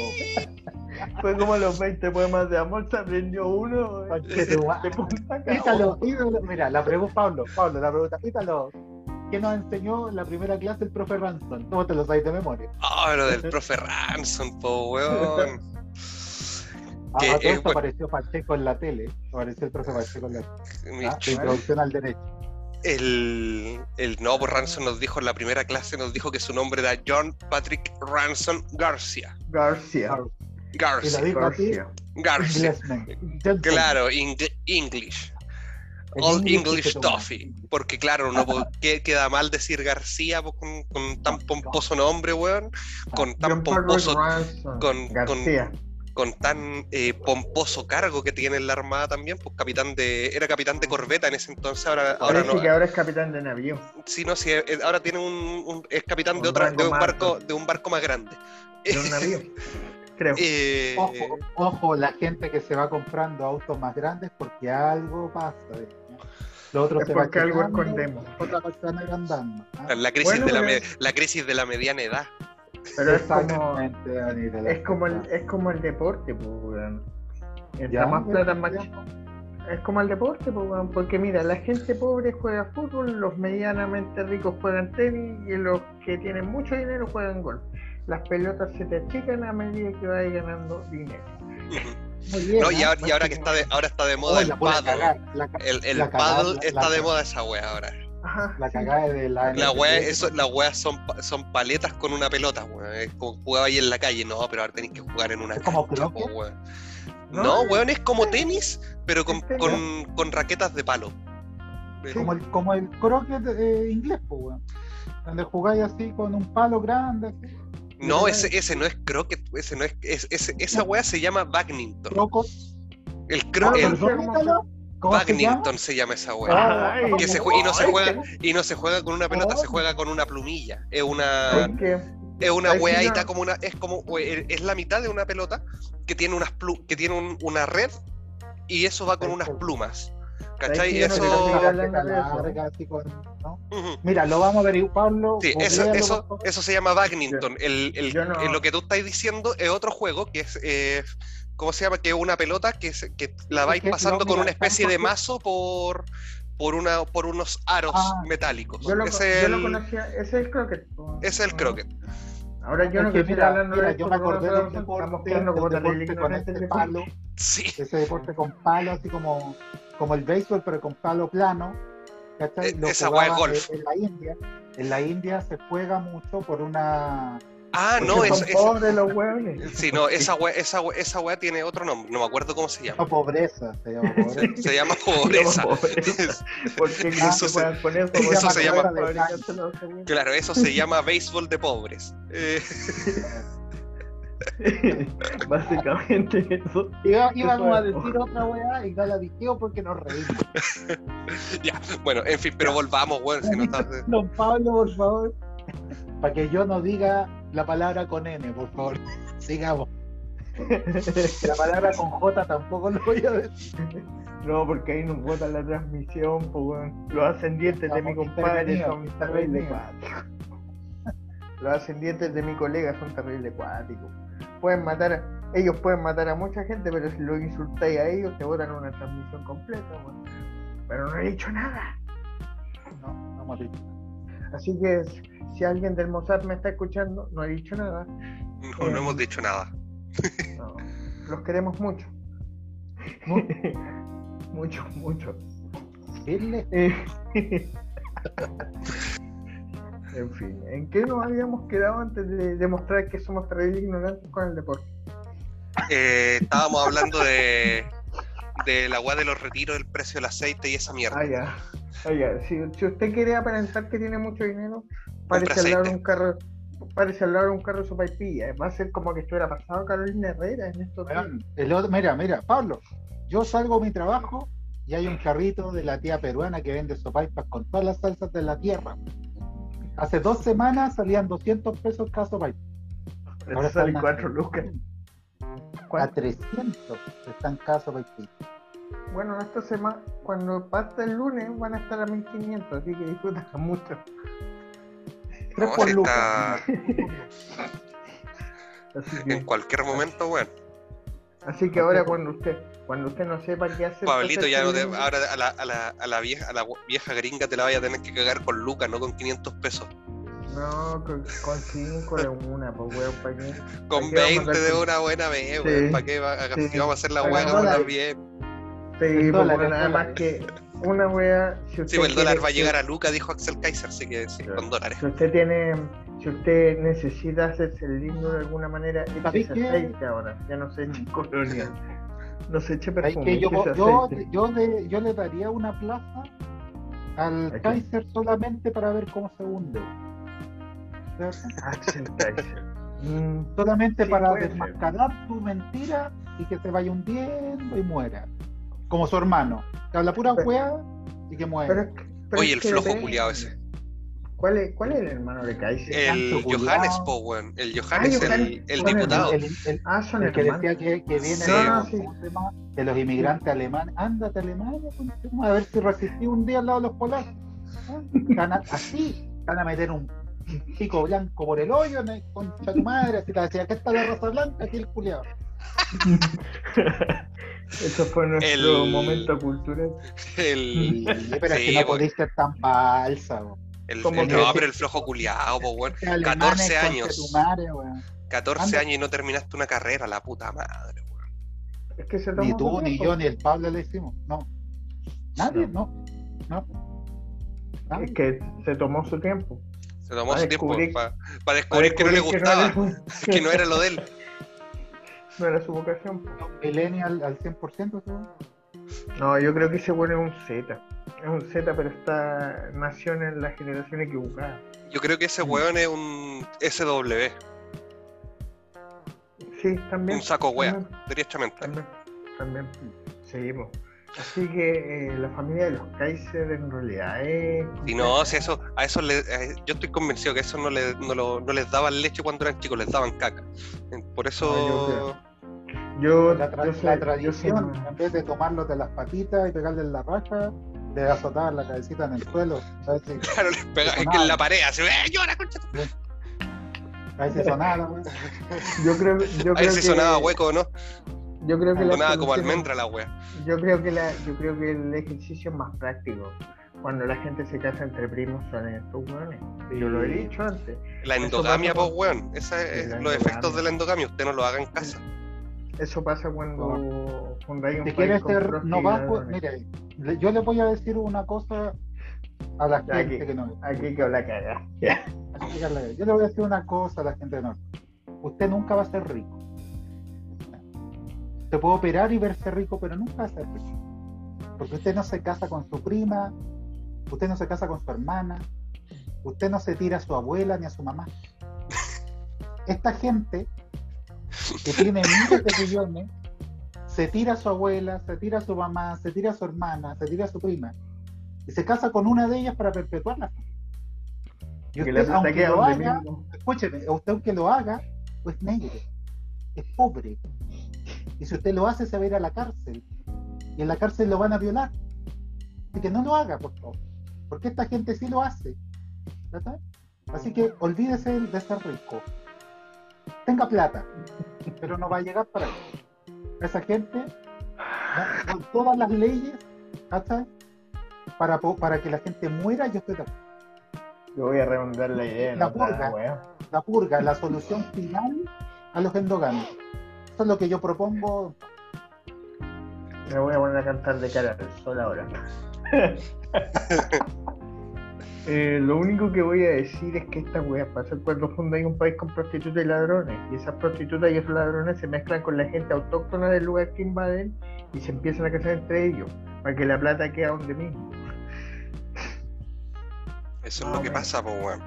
S2: Fue como los 20 poemas de amor, se aprendió uno. De.
S4: Ítalo, Ítalo, mira, la pregunta, Pablo, Pablo, la pregunta, Ítalo, ¿qué nos enseñó en la primera clase el profe Ransom? ¿Cómo te lo sabes de memoria?
S3: Ah, lo del profe Ransom, po, weón.
S4: Ah,
S3: Que, eh,
S4: apareció Pacheco en la tele, apareció el profe Pacheco en la tele, [laughs] ¿ah? introducción al derecho.
S3: El, el no, pues Ransom nos dijo en la primera clase, nos dijo que su nombre era John Patrick Ransom Garcia.
S4: Y lo
S3: Garcia.
S4: así.
S3: Garcia.
S4: Gentleman.
S3: Claro, ing- English.
S4: En
S3: All English
S4: toma.
S3: Toffee. Porque claro, no queda mal decir García con, con tan pomposo nombre, weón. Con tan
S2: John Patrick
S3: pomposo, con-
S2: García.
S3: con tan eh, pomposo cargo que tiene en la armada también, pues capitán de, era capitán de corbeta en ese entonces, ahora, ahora no.
S2: que ahora es capitán de navío.
S3: Sí, no, sí, eh, ahora tiene un, un- es capitán de
S2: Un
S3: otra,
S2: rango
S3: de un barco, de un barco más grande.
S2: De un navío. [laughs] Creo.
S3: Eh,
S4: Ojo, ojo, la gente que se va comprando autos más grandes porque algo pasa. ¿eh? Lo otro
S2: Es
S4: se va
S2: porque algo escondemos.
S4: Otra van agrandando. ¿ah?
S3: la crisis
S2: Bueno,
S3: de la, me- la crisis de la mediana edad.
S2: Pero es como, es como el, es como el deporte, pues, weón. Entre
S4: Ya,
S2: más plata, más Es como el deporte, pues, weón, porque mira, la gente pobre juega fútbol, los medianamente ricos juegan tenis y los que tienen mucho dinero juegan golf. Las pelotas se te achican a medida que vas ganando dinero.
S4: Muy bien,
S3: No, y
S4: ¿ah?
S3: ahora, y ahora que está de, ahora está de moda
S4: Oh,
S3: el paddle. El, el paddle está
S4: la-
S3: de moda esa wea ahora.
S2: Ajá.
S4: la
S2: sí,
S4: cagada de la
S3: La
S4: NTT.
S3: wea, eso, las weas son, pa- son paletas con una pelota, weón. Es como jugaba ahí en la calle. No, pero ahora tenéis que jugar en una
S4: ¿Es como
S3: cancha, po,
S4: croquet?
S3: weón.
S2: No,
S3: No,
S2: es-
S3: weón, es como tenis, pero con, raquetas de palo.
S4: Como el, como el croquet eh, inglés, pues, weón. Donde jugáis así con un palo grande. así.
S3: No, ese, ese no es croquet, ese no es, es- ese- esa wea se llama badminton.
S4: Croco.
S3: El
S2: Ah,
S4: ¿Cómo se llama?
S3: badminton se llama esa wea.
S2: Ay,
S3: Que se jue- y no se juega, y no se juega con una pelota, se
S4: Oh.
S3: juega con una plumilla. Es una,
S2: Ay, que-
S3: es una y está como una, es como, es la mitad de una pelota que tiene unas plu- que tiene un- una red y eso va con unas plumas. ¿Cachai?
S2: sí, no
S3: eso.
S4: Mira, lo vamos a averiguar, Pablo.
S3: Sí, eso, eso, eso se llama badminton. El, el-
S2: Yo no-
S3: eh, lo que tú estás diciendo es otro juego que es, eh, ¿cómo se llama? Que es una pelota que, se- que la vais pasando
S4: no,
S3: con
S4: mira,
S3: una especie de mazo por, por, una, por unos aros
S4: Ah.
S3: metálicos.
S2: Yo lo,
S3: Ese
S2: yo
S3: es
S2: lo
S3: el,
S2: conocía, ese es el croquet.
S3: es el croquet.
S2: Ahora yo no
S4: Es que mira,
S2: hablando
S4: mira,
S2: de
S4: yo me acordé del
S2: razón,
S4: deporte,
S2: como
S4: con este
S2: de
S4: palo,
S3: Sí.
S4: ese deporte con palo, así como, como el béisbol, pero con palo plano. ¿cachai?
S3: Eh,
S4: Lo
S3: esa es golf.
S4: En, en la India. En la India se juega mucho por una.
S3: Ah,
S2: Porque
S3: no,
S2: son
S3: es, es-
S2: pobres los hueones.
S3: sí, no, esa wea, esa, esa wea tiene otro nombre, no me acuerdo cómo se llama.
S4: No, pobreza, se llama [laughs] pobreza.
S3: Se llama pobreza.
S2: Porque
S3: Eso
S2: no se con eso,
S3: se llama-. Claro, eso se llama béisbol de pobres. Eh, [laughs]
S2: Básicamente eso.
S4: Iba- íbamos a
S2: Eso
S4: decir otra weá y no la dijimos porque nos reímos. [laughs]
S3: ya, bueno, en fin, pero volvamos, weón, si no estás-
S4: Don Pablo, por favor. Para que yo no diga la palabra con N, por favor. [laughs] Sigamos. [laughs] La palabra con J tampoco lo voy a decir.
S2: No, porque ahí nos botan la transmisión, pues. Los ascendientes de mi compadre son terribles cuáticos. Los ascendientes de mi colega son terribles cuáticos. Pueden matar, a- ellos pueden matar a mucha gente, pero si lo insultáis a ellos, te botan una transmisión completa. Pero no he dicho nada.
S4: No, no hemos dicho.
S2: Así que si alguien del Mossad me está escuchando, no he dicho nada.
S3: no, no hemos dicho nada.
S2: No, los queremos mucho. [laughs] mucho, mucho.
S4: Dile.
S2: Eh, [laughs] en fin, ¿en qué nos habíamos quedado antes de demostrar que somos terribles ignorantes con el deporte?
S3: Eh, estábamos hablando de, de la weá de los retiros, el precio del aceite y esa mierda.
S2: Ah, ya. Ah, ya. Si, si usted quiere aparentar que tiene mucho dinero, parece hablar de un carro. Parece hablar de un carro de sopaipilla. Va a ser como que estuviera pasado Carolina Herrera en estos
S4: el otro- mira, mira, Pablo, yo salgo a mi trabajo y hay un carrito de la tía peruana que vende sopaipas con todas las salsas de la tierra. Hace dos semanas salían 200 pesos cada sopaipa.
S2: Ahora salen
S4: están a- A
S2: ¿Cuánto?
S4: 300 están cada sopaipita.
S2: Bueno, esta semana, cuando pasa el lunes, van a estar a 1500, así que disfrutan [laughs] mucho.
S4: Tres
S3: No,
S4: por
S3: si está [laughs]
S2: que,
S3: en cualquier momento, weón.
S2: Así que ahora cuando usted, cuando usted no sepa qué hacer,
S3: Pablito, ya no te,
S2: escribe-
S3: ahora a la, a, la, a la vieja, a la vieja gringa te la vaya a tener que cagar con lucas, no con 500 pesos.
S2: No, con, con cinco de una, pues weón, ¿para qué?
S3: Con
S2: Aquí vamos a
S3: 20 de una buena vez,
S2: Sí.
S3: weón. ¿Para qué va-
S2: Sí.
S3: si vamos a hacer la hueá también?
S2: Sí, pues, nada
S4: dólar.
S2: más que una wea, si usted
S3: Sí, pues el dólar
S2: quiere-
S3: va a llegar a Luca, dijo Axel Kaiser, así que sí,
S2: Claro.
S3: con dólares.
S2: Si usted tiene, si usted necesita hacerse el lindo de alguna manera,
S4: ¿Sabéis
S2: échese
S4: qué?
S2: aceite ahora, ya no se eche colonia, no se eche
S4: Hay
S2: perfume,
S4: que yo, yo, yo, le, yo le daría una plaza al. Kaiser solamente para ver cómo se hunde. ¿Cierto? [laughs]
S2: Axel Kaiser. Mm,
S4: Solamente
S2: Sí,
S4: para
S2: ser.
S4: desmascarar tu mentira y que se vaya hundiendo y muera. Como su hermano. Que habla pura hueá y que
S2: pero
S4: muere.
S3: Oye,
S2: es
S3: el
S2: que
S3: flojo culiao ese.
S2: ¿Cuál es, ¿Cuál es el hermano de Kaiser?
S3: El. Johannes, weón. El Johannes,
S2: Ah,
S3: el,
S2: Johannes,
S3: el
S2: con el-
S3: diputado.
S4: El, el-
S2: ah, son
S4: el que decía que, que viene
S3: Sí.
S4: de, los inmigrantes alemanes. Ándate a Alemania, a ver si resistí un día al lado de los polacos. ¿Ah? Así van a meter un pico blanco por el hoyo, ¿no? concha tu madre. Así te decía, acá está la rosa blanca, aquí el culiado. [laughs]
S2: Eso fue nuestro
S3: El-
S2: momento cultural.
S3: El,
S4: Pero es
S3: Sí,
S4: que no podéis ser tan falsa,
S3: el,
S2: Como
S3: el-
S2: que-
S3: no, pero el flojo culiao, po, weón.
S4: Este alemán
S3: 14
S4: es concha
S3: años.
S4: madre, weón.
S3: 14
S4: Anda.
S3: años y no terminaste una carrera, la puta madre, weón.
S2: Es que se
S4: Ni tú, ni yo, ni el Pablo le hicimos. No. Nadie, no. No. Nadie.
S2: Es que se tomó su tiempo.
S3: Se tomó su tiempo para
S2: Para
S3: descubrir que no le gustaba,
S2: era- [laughs]
S3: que no era lo de él. [laughs]
S2: no era su vocación.
S4: Millennial al 100%, weón.
S2: No, yo creo que ese bueno es un Z. Es un Z, pero está nació en la generación equivocada.
S3: Yo creo que ese weón es un SW,
S2: Sí, también.
S3: un saco wea,
S2: También,
S3: derechamente.
S2: también. también. Seguimos. Así que eh, la familia de los Kaiser en realidad es.
S3: Y no, si eso, a eso le, a- yo estoy convencido que eso no, le, no, lo- no les daban leche cuando eran chicos, les daban caca. Eh, Por
S2: Ah, yo
S3: eso,
S2: Yo,
S4: La, tra-
S2: yo
S4: la
S2: soy- yo soy
S4: tradición, en vez de tomarlo de las patitas y pegarle en la raja, le azotaban la cabecita en el suelo. Si,
S3: claro, les pega
S4: Eso
S3: en la pared, así, ¡eh, llora, concha! tu-".
S4: a ver si sonaba.
S2: Yo creo, yo
S3: A ver
S2: creo
S3: si
S2: que,
S3: sonaba hueco, ¿no?
S2: Yo creo que la
S3: Sonaba como
S2: solución-
S3: almendra la wea.
S2: Yo creo que la, yo creo que el ejercicio es más práctico. Cuando la gente se casa entre primos son estos hueones. Yo lo he dicho antes.
S3: La endogamia, pues weón. Esa es
S2: la
S3: los
S2: endogamia.
S3: efectos de la endogamia, usted no lo haga en casa.
S2: Eso pasa cuando fundáis un
S4: Si quieres ser novato, mire, le- yo le voy a decir una cosa a la gente
S2: aquí.
S4: que no.
S2: Aquí que la caga.
S4: Yo le voy a decir una cosa a la gente que no. Usted nunca va a ser rico. Se puede operar y verse rico, pero nunca ser rico. Porque usted no se casa con su prima, usted no se casa con su hermana, usted no se tira a su abuela ni a su mamá. Esta gente que tiene miles de millones se tira a su abuela, se tira a su mamá, se tira a su hermana, se tira a su prima y se casa con una de ellas para perpetuarla. Y
S2: Que
S4: usted,
S2: plata
S4: aunque lo haga,
S2: mismo.
S4: escúcheme, usted aunque lo haga, pues negro, es pobre. Y si usted lo hace, se va a ir a la cárcel. Y en la cárcel lo van a violar. Así que no lo haga, por favor. Porque esta gente sí lo hace. ¿verdad? Así que olvídese de ser rico. Tenga plata, pero no va a llegar para eso. Esa gente, ¿no? con todas las leyes, ¿cachai? Para, para que la gente muera, yo estoy de acuerdo.
S2: Yo voy a redondar la idea.
S4: La
S2: no nada,
S4: purga.
S2: weón.
S4: la purga, la solución final a los endogamios. Eso es lo que yo propongo.
S2: Me voy a poner a cantar de cara al sol ahora. [laughs] Eh, lo único que voy a decir es que esta wea pasa cuando fundáis un país con prostitutas y ladrones. Y esas prostitutas y esos ladrones se mezclan con la gente autóctona del lugar que invaden y se empiezan a casar entre ellos. Para que la plata quede donde mismo.
S3: Eso es
S2: Ah,
S3: lo que
S2: bueno.
S3: pasa, pues weón.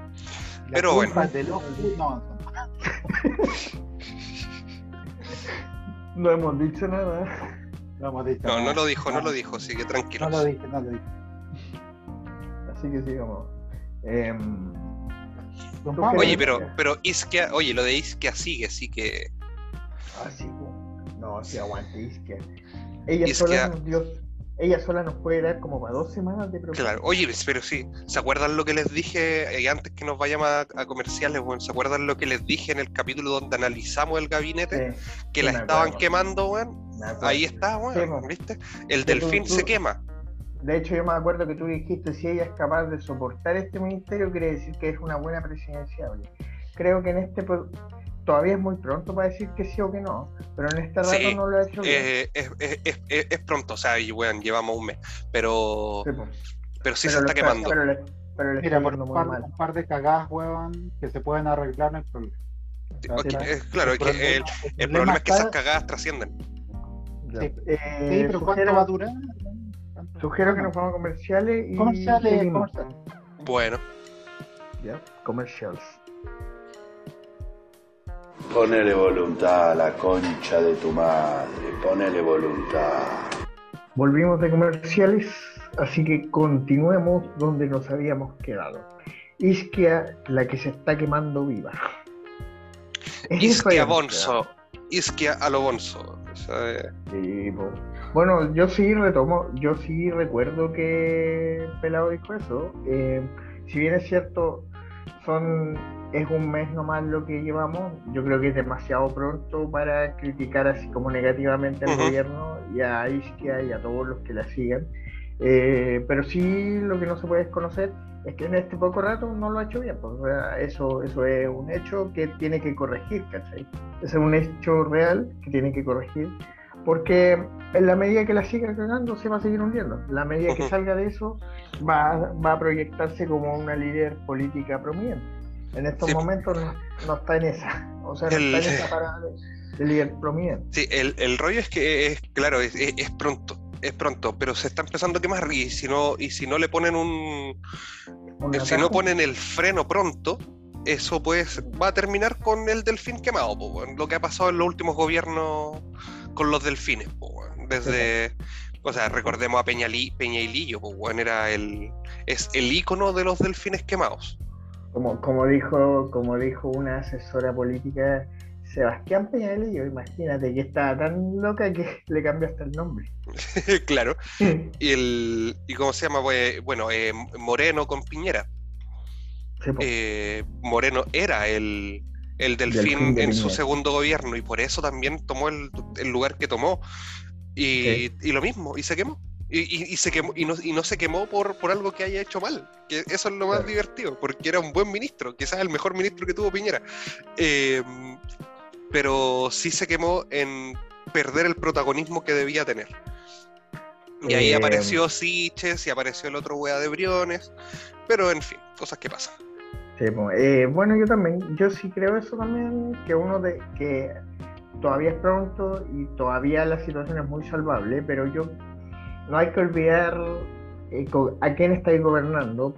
S3: Pero
S4: culpa
S3: bueno.
S4: de los- no, no. [laughs]
S2: No hemos dicho nada. [laughs]
S4: No hemos dicho
S3: No,
S4: nada.
S3: no lo dijo, no lo dijo, así que
S4: No
S3: tranquilos.
S4: lo dije, no lo dije.
S2: Así que sigamos. Em,
S4: Pablo,
S3: Oye, pero, pero Isquia, oye, lo de Isquia sigue, así que
S2: así, no, si aguante Isquia. Ella
S3: Isquia-
S2: sola nos dio, ella sola nos puede dar como para dos semanas de programa.
S3: Claro, oye, pero sí, ¿se acuerdan lo que les dije eh, antes que nos vayamos a, a comerciales? Bueno, ¿Se acuerdan lo que les dije en el capítulo donde analizamos el gabinete?
S2: Sí,
S3: que la estaban
S2: acuerdo.
S3: quemando, weón. Ahí está, weón. ¿viste? El
S2: Sí,
S3: delfín
S2: tú-
S3: se quema.
S2: De hecho, yo me acuerdo que tú dijiste, si ella es capaz de soportar este ministerio, quiere decir que es una buena presidenciable. Creo que en este todavía es muy pronto para decir que sí o que no, pero en este rato
S3: Sí,
S2: no lo ha hecho bien.
S3: Eh, es, es- es- es- es pronto, o sea, y, weón, llevamos un mes, pero,
S2: Sí,
S3: pero sí
S2: Pero
S3: se está quemando.
S2: Pero le, pero le
S4: Mira,
S2: está
S4: por un par,
S2: mal.
S4: un par de cagadas, weón, que se pueden arreglar, no hay problema.
S2: Sí.
S3: claro, es que el, el problema es que esas cagadas trascienden.
S2: Eh,
S4: Sí, pero ¿cuánto
S2: sugiero,
S4: va a durar? ¿Cuánto?
S2: sugiero que nos vamos a comerciales y
S4: Comerciales, comerciales.
S3: Bueno,
S2: Ya, Commercials.
S7: Ponele voluntad a la concha de tu madre, ponele voluntad.
S2: Volvimos de comerciales, así que continuemos donde nos habíamos quedado. Isquia, la que se está quemando viva. Es
S3: Isquia Bonzo, Isquia a lo Bonzo. o sea, eh,
S2: Sí, po. Bueno, yo sí retomo, yo sí recuerdo que Pelado dijo eso. Eh, si bien es cierto, son es un mes nomás lo que llevamos, yo creo que es demasiado pronto para criticar así como negativamente al gobierno y a Isquia y a todos los que la sigan. Eh, pero sí lo que no se puede desconocer es que en este poco rato no lo ha hecho bien. pues, o sea, eso, eso es un hecho que tiene que corregir, ¿cachai? Es un hecho real que tiene que corregir. Porque en la medida que la siga cagando se va a seguir hundiendo. La medida que salga de eso va, va a proyectarse como una líder política prominente. En estos
S3: Sí.
S2: momentos no, no está en esa. O sea, no
S3: El-
S2: está en esa parada de, de líder prominente.
S3: Sí, el, el rollo es que es, claro, es, es- es pronto, es pronto, pero se está empezando a quemar y si no, y si no le ponen un,
S2: Un
S3: si no ponen el freno pronto, eso pues va a terminar con el delfín quemado, po, lo que ha pasado en los últimos gobiernos con los delfines, po, desde, o sea, recordemos a Peñalí, Peñailillo, po, weón, era el, es el ícono de los delfines quemados.
S2: Como, como dijo, como dijo una asesora política, Sebastián Peñalillo, imagínate que estaba tan loca que [laughs] le cambió hasta el nombre. [laughs]
S3: claro. Y el, y cómo se llama, Pues, bueno, eh, Moreno con Piñera.
S2: Sí,
S3: eh, Moreno era el, el delfín,
S2: Delfín de
S3: en su segundo gobierno y por eso también tomó el, el lugar que tomó. Y, y lo mismo, y se quemó. Y, y- y se quemó, y no, y no se quemó por, por algo que haya hecho mal. Que eso es lo más
S2: Claro.
S3: divertido, porque era un buen ministro, quizás el mejor ministro que tuvo Piñera. Eh, pero sí se quemó en perder el protagonismo que debía tener. Y ahí
S2: Eh,
S3: apareció Siches y apareció el otro wea de Briones. Pero en fin, cosas que pasan.
S2: Sí. Eh, bueno, yo también, yo sí creo eso también, que uno de que todavía es pronto y todavía la situación es muy salvable, pero yo no hay que olvidar eh, a quién estáis gobernando.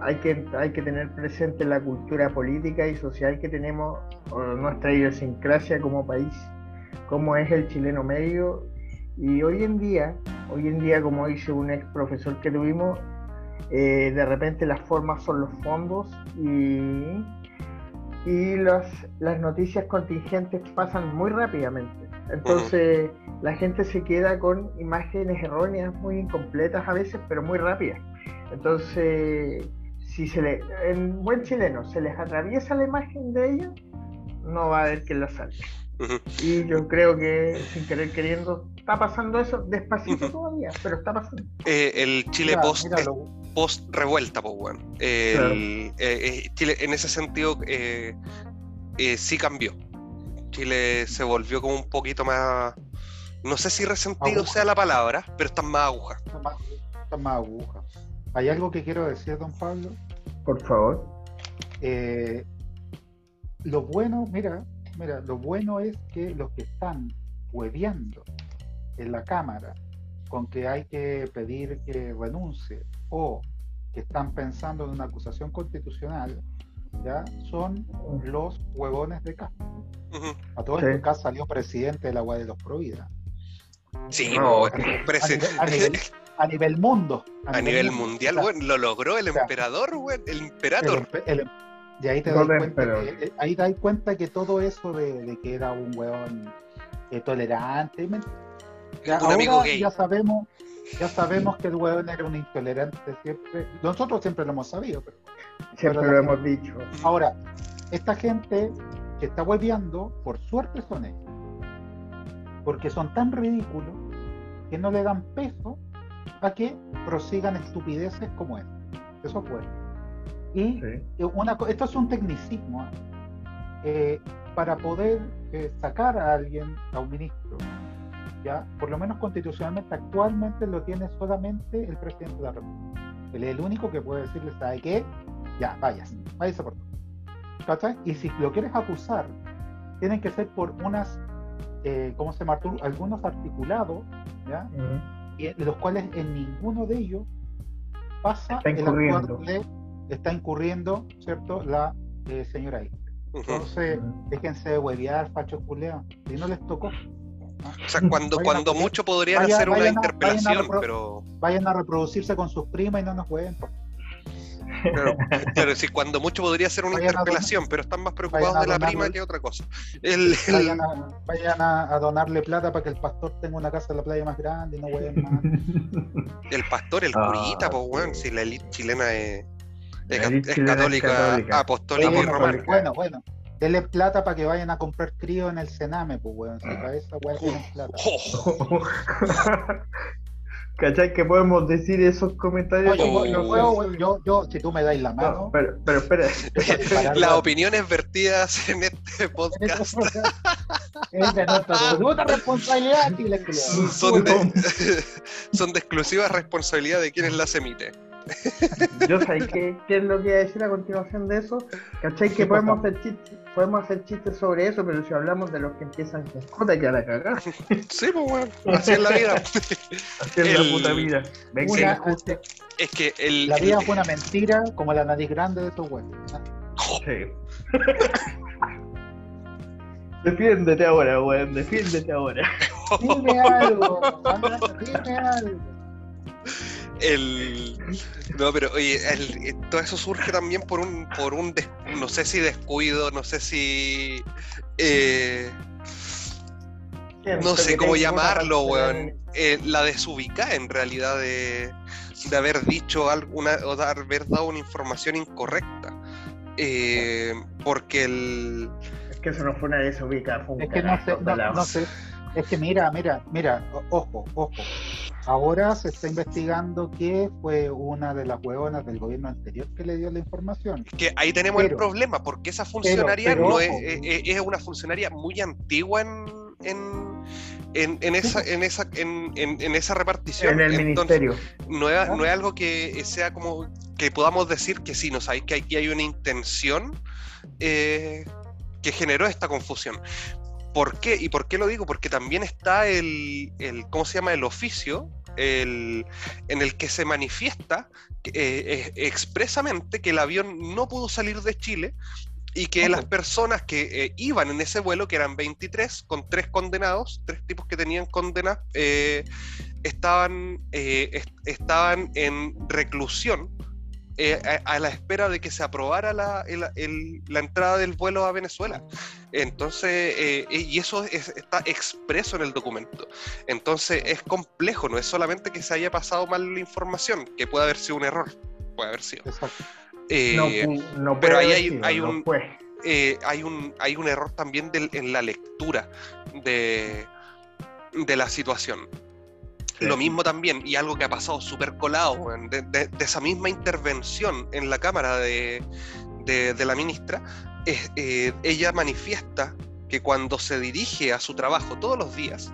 S2: Hay que, tener presente la cultura política y social que tenemos, o nuestra idiosincrasia como país, cómo es el chileno medio. Y hoy en día, hoy en día, como dice un ex profesor que tuvimos, eh, de repente las formas son los fondos y, las noticias contingentes pasan muy rápidamente. Entonces la gente se queda con imágenes erróneas, muy incompletas a veces, pero muy rápidas. Entonces, si se le, en buen chileno se les atraviesa la imagen de ella, no va a haber quien la salve.
S3: Ujú.
S2: Y yo creo que sin querer queriendo está pasando eso despacito todavía, pero está pasando.
S3: Eh, el Chile
S4: Mira,
S3: post, revuelta, pues bueno. El,
S2: Claro.
S3: eh, eh, Chile en ese sentido eh, eh, sí cambió. Chile se volvió como un poquito más. No sé si resentido
S4: Aguja.
S3: sea la palabra, pero están más agujas.
S4: Está más, está más aguja. Hay algo que quiero decir, don Pablo.
S2: Por favor.
S4: Eh, lo bueno, mira, mira, lo bueno es que los que están hueveando en la Cámara con que hay que pedir que renuncie o que están pensando en una acusación constitucional, ya son los huevones de A todo
S2: Sí.
S4: esto, Cas salió presidente de la UA de los Provida.
S3: Sí,
S2: No,
S4: a nivel- a nivel- A nivel mundo.
S3: a nivel mundial,
S4: O sea,
S3: weón, lo logró el
S4: o sea,
S3: emperador, weón, el
S4: el
S3: imperator.
S4: empe- el- y ahí te das
S2: Golden
S4: cuenta que, eh, ahí te das cuenta que todo eso de, de que era un weón eh, tolerante, ya
S3: Un amigo
S4: ahora
S3: gay.
S4: ya sabemos, Ya sabemos que el hueón era un intolerante siempre. Nosotros siempre lo hemos sabido, pero
S2: Siempre
S4: Pero
S2: lo hemos dicho.
S4: Ahora, esta gente que está hueveando, por suerte son ellos. Porque son tan ridículos que no le dan peso a que prosigan estupideces como esta. Eso fue. Y
S2: Sí.
S4: eh, una, esto es un tecnicismo. ¿eh? Eh, para poder eh, sacar a alguien, a un ministro, ya, por lo menos constitucionalmente, actualmente lo tiene solamente el presidente de la República. Él es el único que puede decirle, ¿sabe qué? Ya, vayas, váyase por todo. ¿Cachai? Y si lo quieres acusar, tienen que ser por unas, eh, ¿cómo se llama? Arturo? Algunos articulados, ¿ya? Y los cuales en ninguno de ellos pasa
S2: Está
S4: el
S2: incurriendo.
S4: de- está incurriendo, ¿cierto? La eh, señora ahí. Entonces, déjense de huevear, fachos culeados. Si no les tocó,
S3: O sea, cuando,
S4: Vayan
S3: cuando mucho podrían
S4: vaya-
S3: hacer una
S4: a-
S3: interpelación,
S4: vayan a repro-
S3: pero,
S4: vayan a reproducirse con sus primas y no nos jueguen.
S3: Pero, pero [laughs] sí, cuando mucho podría ser una
S4: Vayan donar-
S3: interpelación, pero están más preocupados
S4: vayan
S3: de la prima que otra cosa. El, el-
S4: Vayan, a, vayan donarle plata para que el pastor tenga una casa en la playa más grande y no hueven más. [laughs]
S3: el pastor, el
S2: Ah,
S3: curita, pues, weón, si la élite chilena es, es,
S2: La élite
S3: es
S2: chilena es
S3: católica,
S2: católica.
S3: apostólica y
S4: bueno,
S3: romana.
S4: bueno, bueno. Denle plata para que vayan a comprar crío en el Sename, pues, weón. Si para esa weá tienen [laughs] plata.
S2: ¿Cachai? Que podemos decir esos comentarios?
S4: Oye,
S3: Oh.
S4: yo, yo, yo, yo, si tú me dais la
S2: No,
S4: mano,
S2: pero, pero espera. [laughs] [laughs]
S3: las
S4: la-
S3: opiniones vertidas en este podcast [laughs]
S4: es de nuestra absoluta responsabilidad, Chile, culiao.
S3: son de, son de exclusiva responsabilidad de quienes las emiten.
S2: Yo sé qué, qué es lo que voy a decir a continuación de eso. ¿Cachai? Que podemos hacer chistes, podemos hacer chistes sobre eso, pero si hablamos de los que empiezan con J, que a la cagada.
S3: Sí, pues, weón, así es la vida. [laughs]
S2: Así es
S3: El-
S2: la puta vida. Ven que
S4: Una-.
S3: Es que el,
S4: La vida
S3: el-
S4: fue una mentira como la nariz grande de estos weones.
S2: Sí. [laughs] Defiéndete ahora, weón. Defiéndete ahora. [laughs]
S4: Dime algo, dime algo.
S3: El- no, pero oye, el- eh, todo eso surge también por un, por un des- no sé si descuido, no sé si eh, no sé cómo llamarlo, weón. Eh, la desubicada en realidad de, de haber dicho alguna o de haber dado una información incorrecta. Eh, porque el
S2: Es que eso no fue una desubicada, fue un
S4: Es que no sé, no sé. Es que mira, mira, mira, ojo, ojo. Ahora se está investigando que fue una de las hueonas del gobierno anterior que le dio la información.
S3: que ahí tenemos el problema, porque esa funcionaria
S4: pero,
S3: no es,
S4: ojo.
S3: es- es- es una funcionaria muy antigua en, en, en, en esa, en, esa, en, en- en esa repartición.
S2: En el
S3: Entonces,
S2: ministerio.
S3: no es, no es algo que sea como que podamos decir que sí, no sabéis que aquí hay una intención eh, que generó esta confusión. ¿Por qué? ¿Y por qué lo digo? Porque también está el, el ¿cómo se llama? El oficio el, en el que se manifiesta eh, eh, expresamente que el avión no pudo salir de Chile y que las personas que eh, iban en ese vuelo, que eran 23, con tres condenados, tres tipos que tenían condenas, eh, estaban, est- estaban en reclusión eh, a, a la espera de que se aprobara la, el- el- la entrada del vuelo a Venezuela. Entonces, eh, y eso es- está expreso en el documento. Entonces, es complejo, no es solamente que se haya pasado mal la información, que puede haber sido un error, puede haber sido.
S4: Exacto.
S3: Eh,
S2: no,
S3: pero ahí hay-
S2: sido,
S3: hay
S2: no
S3: un- eh, hay, un, hay un error también del- en la lectura de, de la situación.
S2: Sí.
S3: Lo mismo también, y algo que ha pasado súper colado, de, de- de esa misma intervención en la Cámara de, de- de la ministra, es, eh, ella manifiesta que cuando se dirige a su trabajo todos los días,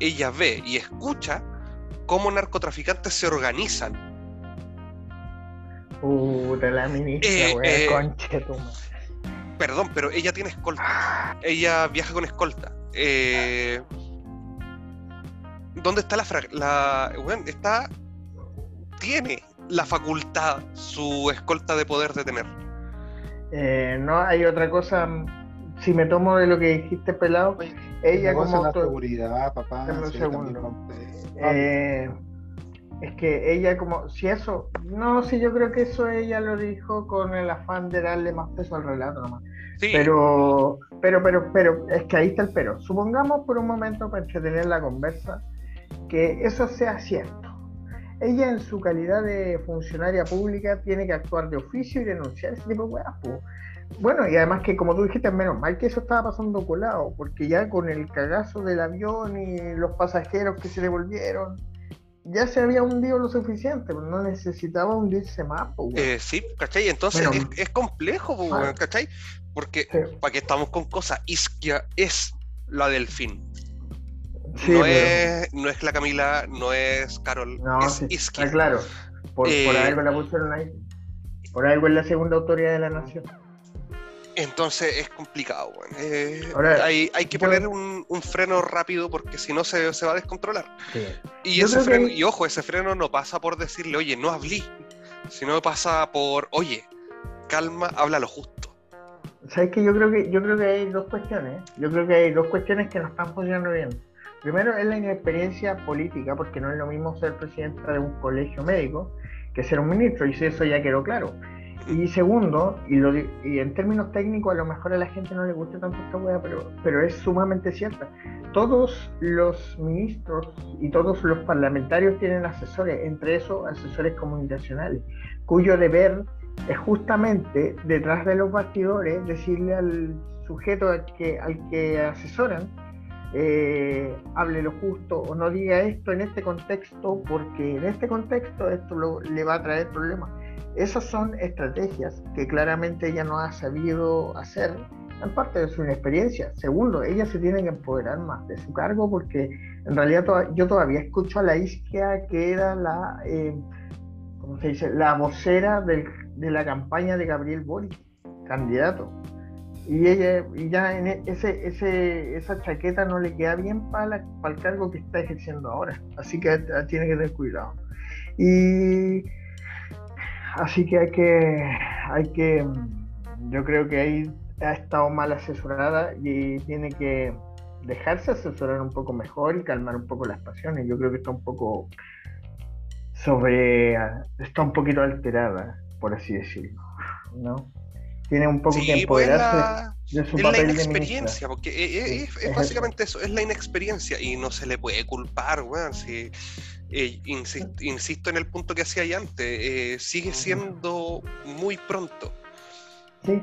S3: ella ve y escucha cómo narcotraficantes se organizan
S2: Puta la ministra,
S3: Eh, eh,
S2: conche.
S3: Perdón, pero ella tiene escolta. Ella viaja con escolta. Eh, ¿Dónde está la, fra- la weón, está tiene la facultad su escolta de poder detener?
S2: Eh, no, hay otra cosa. Si me tomo de lo que dijiste, pelado,
S4: Oye,
S2: ella como
S4: la seguridad, papá. Sí.
S2: Eh, es que ella como, si eso, no, si yo creo que eso ella lo dijo con el afán de darle más peso al relato nomás.
S3: Sí,
S2: Pero, pero, pero, pero, es que ahí está el pero. Supongamos por un momento, para entretener la conversa, que eso sea cierto. ella en su calidad de funcionaria pública tiene que actuar de oficio y denunciar ese tipo de weas. Bueno, y además que como tú dijiste, menos mal que eso estaba pasando colado, porque ya con el cagazo del avión y los pasajeros que se devolvieron, ya se había hundido lo suficiente, pero no necesitaba hundirse más, weón.
S3: Eh, sí, ¿cachai? Entonces
S2: Bueno.
S3: es, es complejo, pues, ¿cachai? Porque,
S2: Sí.
S3: ¿para qué estamos con cosas? Isquia es la delfín.
S2: Sí,
S3: no,
S2: pero-
S3: es, no es la Camila, no es Carol,
S2: No,
S3: es
S2: sí,
S3: Isquia.
S2: está claro. Por,
S3: Eh,
S2: por algo la pusieron ahí. Por algo es la segunda autoridad de la nación.
S3: Entonces es complicado. Eh,
S2: Ahora,
S3: hay, hay que poner un, un freno rápido porque si no se, se va a descontrolar. Y,
S2: Yo
S3: ese
S2: que
S3: freno, y ojo, ese freno no pasa por decirle, oye, no hablé, sino pasa por, oye, calma, habla lo justo.
S2: ¿Sabes que Yo creo que yo creo que hay dos cuestiones. Yo creo que hay dos cuestiones que no están funcionando bien. Primero es la inexperiencia política, porque no es lo mismo ser presidenta de un colegio médico que ser un ministro, y eso ya quedó claro. Y segundo, y, lo en términos técnicos a lo mejor a la gente no le gusta tanto esta wea, pero, pero es sumamente cierta. Todos los ministros y todos los parlamentarios tienen asesores, entre esos asesores comunicacionales, cuyo deber es justamente detrás de los bastidores decirle al sujeto al que asesoran, eh, hable lo justo o no diga esto en este contexto porque en este contexto esto le va a traer problemas. Esas son estrategias que claramente ella no ha sabido hacer, en parte de su inexperiencia. Segundo, ella se tiene que empoderar más de su cargo porque en realidad yo todavía escucho a la Isquia que era la, eh, ¿cómo se dice? La vocera de la campaña de Gabriel Boric, candidato. Y ella y ya en e- ese, ese, esa chaqueta no le queda bien para, el cargo que está ejerciendo ahora. Así que eh, tiene que tener cuidado. Y así que hay que, hay que, yo creo que ahí ha estado mal asesorada y tiene que dejarse asesorar un poco mejor y calmar un poco las pasiones. Yo creo que está un poco sobre, está un poquito alterada, por así decirlo, ¿no? Tiene un poco que
S3: pues es
S2: empoderarse
S3: la,
S2: de su
S3: es la
S2: papel
S3: inexperiencia, porque eh,
S2: Sí,
S3: es, básicamente eso, es la inexperiencia y no se le puede culpar, weón. Si, eh, insi- insisto en el punto que hacía ahí antes, eh, sigue siendo muy pronto,
S2: Sí,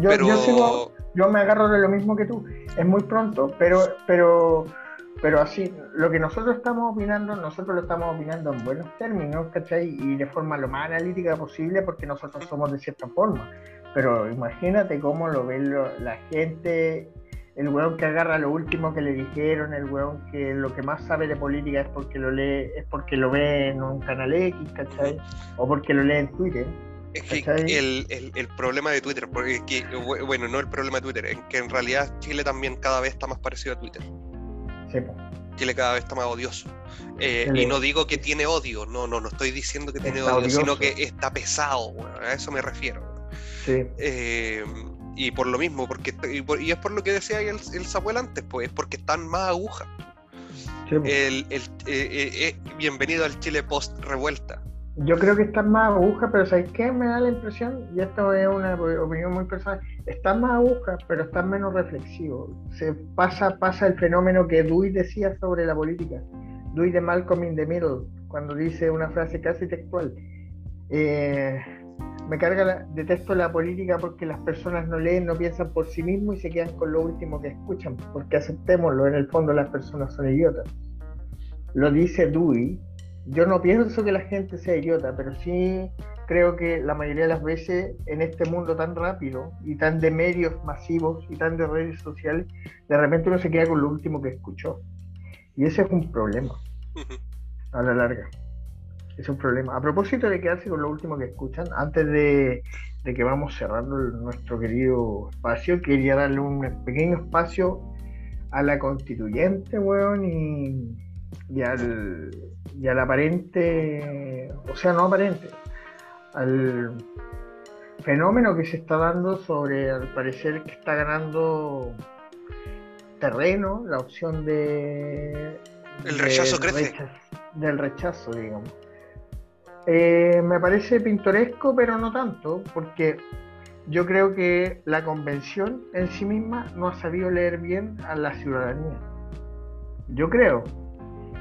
S2: yo,
S3: pero
S2: yo sigo, yo me agarro de lo mismo que tú. Es muy pronto, pero, pero, pero así, lo que nosotros estamos opinando, nosotros lo estamos opinando en buenos términos, ¿cachai? Y de forma lo más analítica posible, porque nosotros somos de cierta forma. Pero imagínate cómo lo ve lo- la gente, el weón que agarra lo último que le dijeron, el weón que lo que más sabe de política es porque lo lee, es porque lo ve en un canal X, ¿cachai? O porque lo lee en Twitter.
S3: es que el, el- el problema de Twitter, porque que, bu- bueno, no el problema de Twitter, es que en realidad Chile también cada vez está más parecido a Twitter.
S2: Sí.
S3: Chile cada vez está más odioso. Eh, y no digo que tiene odio, no, no, no estoy diciendo que tiene
S2: Está
S3: odio, sino que está pesado, a eso me refiero.
S2: Sí.
S3: Eh, y por lo mismo, porque y, por- y es por lo que decía el, el Samuel antes, pues, es porque están más agujas.
S2: sí, po.
S3: El, el- eh, eh, eh, bienvenido al Chile post revuelta.
S2: Yo creo que están más agujas, pero ¿sabes qué? Me da la impresión, y esto es una opinión muy personal, están más agujas, pero están menos reflexivos. Se pasa, pasa el fenómeno que Dewey decía sobre la política. Dewey de Malcolm in the Middle, cuando dice una frase casi textual. eh, me carga, la- detesto la política porque las personas no leen, no piensan por sí mismos y se quedan con lo último que escuchan, porque aceptémoslo, en el fondo las personas son idiotas. Lo dice Dewey, yo no pienso que la gente sea idiota, pero sí creo que la mayoría de las veces en este mundo tan rápido y tan de medios masivos y tan de redes sociales, de repente uno se queda con lo último que escuchó. Y ese es un problema a la larga. Es un problema. A propósito de quedarse con lo último que escuchan, antes de, de que vamos cerrando el- nuestro querido espacio, quería darle un pequeño espacio a la constituyente, weón, y, y al, y al aparente, o sea, no aparente, al fenómeno que se está dando sobre, al parecer, que está ganando terreno, la opción de...
S3: El rechazo crece.
S2: rechazo- del rechazo, digamos. Eh, me parece pintoresco, pero no tanto, porque yo creo que la convención en sí misma no ha sabido leer bien a la ciudadanía. Yo creo.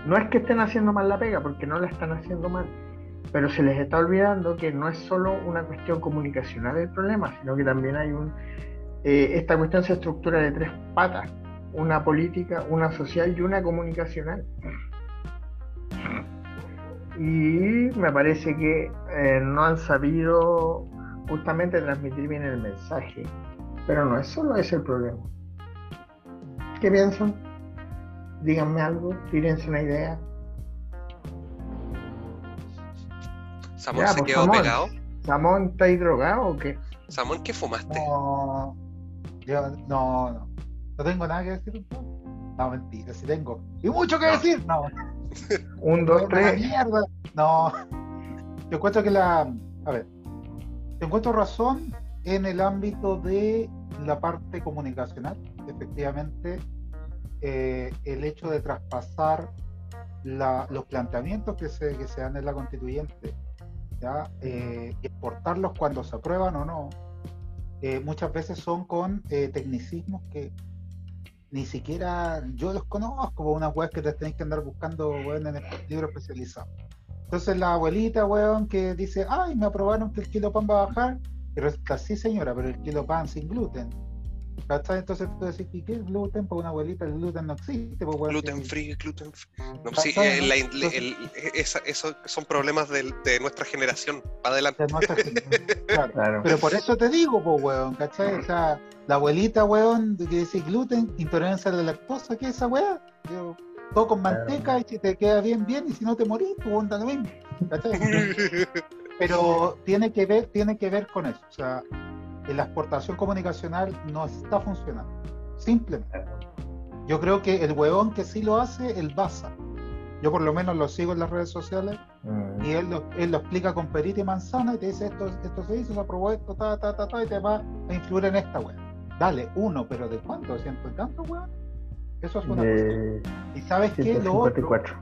S2: no es que estén haciendo mal la pega, porque no la están haciendo mal, pero se les está olvidando que no es solo una cuestión comunicacional el problema, sino que también hay un... eh, esta cuestión se estructura de tres patas, una política, una social y una comunicacional. Y me parece que eh, no han sabido justamente transmitir bien el mensaje. Pero no es solo ese el problema. ¿Qué piensan? Díganme algo, tírense una idea.
S3: Samón
S2: Ya,
S3: se
S2: pues,
S3: quedó
S2: Samón.
S3: pegado.
S2: ¿Samón está ahí drogado o qué?
S3: Samón, ¿qué fumaste?
S4: No, yo no, no. No tengo nada que decir. No, No, mentira, sí tengo. Y mucho que
S3: No.
S4: decir. No,
S2: Un, dos, tres.
S4: mierda. No. Yo encuentro que la. A ver. Te encuentro razón en el ámbito de la parte comunicacional. Efectivamente, eh, el hecho de traspasar la- los planteamientos que se, que se dan en la constituyente, ¿ya? Eh, y exportarlos cuando se aprueban o no, eh, muchas veces son con tecnicismos que ni siquiera yo los conozco, como unas webs que te tenéis que andar buscando weón, en estos libros especializados. Entonces la abuelita, weón, que dice, ay, me aprobaron que el kilo pan va a bajar, y resulta, sí señora, pero el kilo pan sin gluten. ¿Cachai? Entonces tú decís, ¿y qué es gluten? Para una abuelita el gluten no existe. Pues,
S3: Gluten free, gluten free. No, sí, eh, la
S4: Entonces-
S3: el- esa- eso son problemas del- de, nuestra generación. Para adelante.
S4: de nuestra generación. Claro. [laughs]
S2: Claro.
S4: Pero por eso te digo, pues, weón, ¿cachai? O sea, la abuelita, weón, que dice gluten, intolerancia a la lactosa, ¿qué es esa weá? Yo, todo con manteca y si te queda bien, bien, y si no te morís, pues onda lo mismo. ¿cachai? [laughs] Pero tiene que ver, tiene que ver con eso. O sea, en la exportación comunicacional no está funcionando. Simplemente. Yo creo que el huevón que sí lo hace, el Baza. Yo por lo menos lo sigo en las redes sociales
S2: Mm.
S4: y él lo, él lo explica con perita y manzana y te dice esto, esto se hizo, se aprobó esto, ta, ta, ta, ta, y te va a influir en esta wea. Dale, uno, pero ¿de cuánto? ¿Ciento y tanto, weón? Eso es una cosa.
S2: De
S4: Y sabes qué, lo otro,
S2: 154.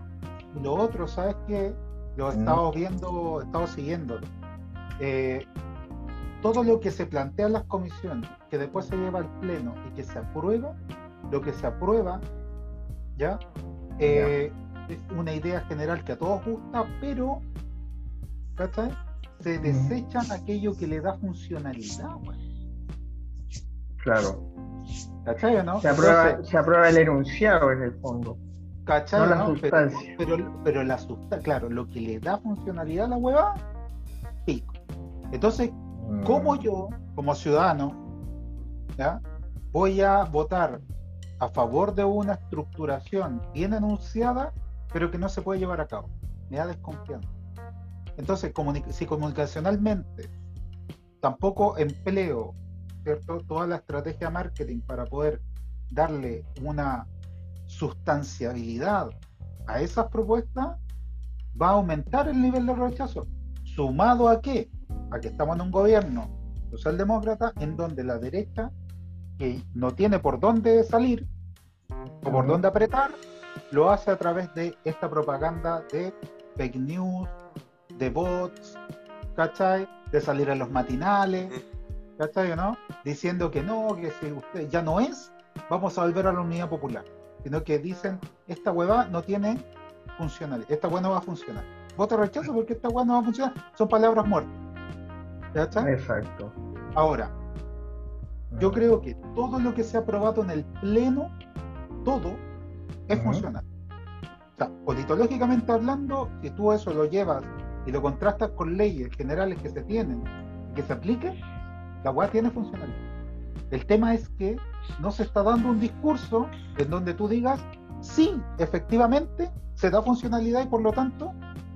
S4: lo otro, ¿sabes qué? Lo he
S2: Mm.
S4: estado viendo, he estado siguiéndolo. Eh, todo lo que se plantea en las comisiones, que después se lleva al pleno y que se aprueba, lo que se aprueba, ¿ya? Eh, es una idea general que a todos gusta, pero, ¿cachai? Se
S2: Mm.
S4: desechan aquello que le da funcionalidad.
S2: Claro.
S4: ¿Cachai o no?
S2: Se aprueba,
S4: Entonces,
S2: se aprueba el enunciado en el fondo.
S4: ¿Cachai?
S2: No la
S4: no?
S2: Sustancia.
S4: Pero, pero, la sustancia, claro, lo que le da funcionalidad a la hueva, pico. Entonces. ¿Cómo yo, como ciudadano, voy a votar a favor de una estructuración bien enunciada, pero que no se puede llevar a cabo? Me da desconfianza. Entonces, si comunicacionalmente tampoco empleo ¿cierto? toda la estrategia de marketing para poder darle una sustanciabilidad a esas propuestas, va a aumentar el nivel de rechazo. ¿Sumado a qué? A que estamos en un gobierno socialdemócrata en donde la derecha, que no tiene por dónde salir o por dónde apretar, lo hace a través de esta propaganda de fake news, de bots, ¿cachai? De salir en los matinales, ¿cachai o no? Diciendo que no, que si usted ya no es, vamos a volver a la unidad popular. Sino que dicen, esta hueva no tiene funcionalidad, esta hueva no va a funcionar. Voto rechazo porque esta hueva no va a funcionar. Son palabras muertas. ¿Cachai?
S2: Exacto.
S4: Ahora, yo
S2: Mm.
S4: creo que todo lo que se ha aprobado en el Pleno, todo es funcional. O sea, politológicamente hablando, si tú eso lo llevas y lo contrastas con leyes generales que se tienen y que se apliquen, la UA tiene funcionalidad. El tema es que no se está dando un discurso en donde tú digas, sí, efectivamente, se da funcionalidad y por lo tanto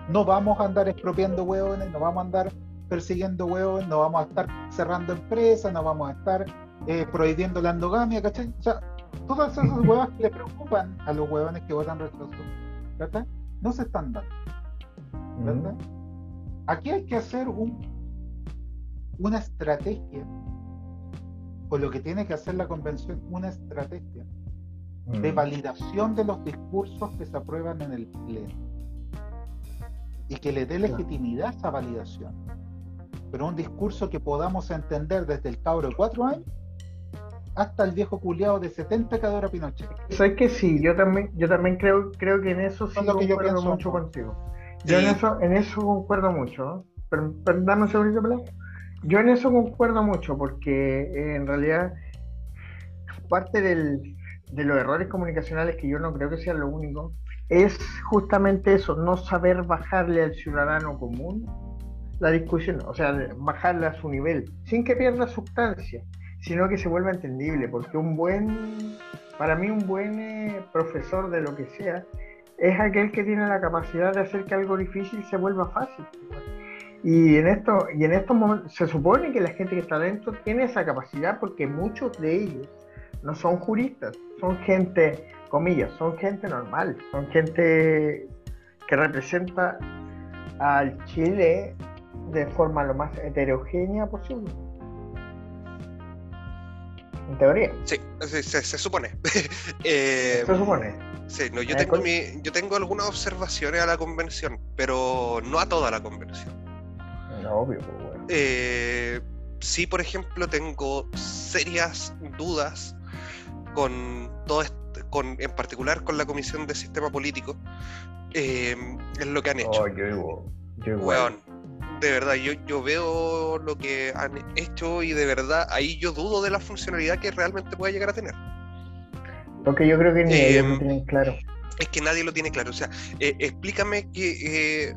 S4: no vamos a andar expropiando hueones, no vamos a andar persiguiendo hueones, no vamos a estar cerrando empresas, no vamos a estar eh, prohibiendo la endogamia, ¿cachai? O sea, todas esas huevas que le preocupan a los hueones que votan ¿cachai? No se están dando, ¿verdad?
S2: Mm.
S4: Aquí hay que hacer un, una estrategia, o lo que tiene que hacer la convención, una estrategia de validación de los discursos que se aprueban en el pleno y que le dé legitimidad a esa validación. Pero un discurso que podamos entender desde el cabro de cuatro años hasta el viejo culiado de 70 que adora Pinochet.
S2: ¿Sabes que sí? Yo también, yo también creo, creo que en eso sí
S4: Es lo que yo
S2: concuerdo
S4: pienso.
S2: mucho contigo. Yo en
S3: Sí.
S2: eso, en eso concuerdo mucho. Pero, pero dame un segundito, pelado. Yo en eso concuerdo mucho porque eh, en realidad parte del- de los errores comunicacionales, que yo no creo que sea lo único, es justamente eso, no saber bajarle al ciudadano común la discusión, o sea, bajarle a su nivel, sin que pierda sustancia, sino que se vuelva entendible, porque un buen, para mí un buen eh, profesor de lo que sea, es aquel que tiene la capacidad de hacer que algo difícil se vuelva fácil. Y en esto, y en estos momentos, se supone que la gente que está dentro tiene esa capacidad porque muchos de ellos no son juristas, son gente, comillas, son gente normal, son gente que representa al Chile de forma lo más heterogénea posible. En teoría,
S3: Sí, se, se- se supone. [laughs] Eh,
S2: se supone.
S3: sí, no, yo,
S2: Eh,
S3: tengo mi- yo tengo algunas observaciones a la convención, pero no a toda la convención.
S2: No, obvio, pues, bueno.
S3: Eh, sí, por ejemplo, tengo serias dudas con todo este- con, en particular con la Comisión de Sistema Político, eh, en lo que han hecho.
S2: Oh, yo. Yo.
S3: Weón, de verdad, yo, yo veo lo que han hecho y de verdad ahí yo dudo de la funcionalidad que realmente pueda llegar a tener.
S2: Porque yo creo que ni ellos
S3: Em,
S2: lo tienen claro.
S3: Es que nadie lo tiene claro. O sea, eh, explícame que... eh,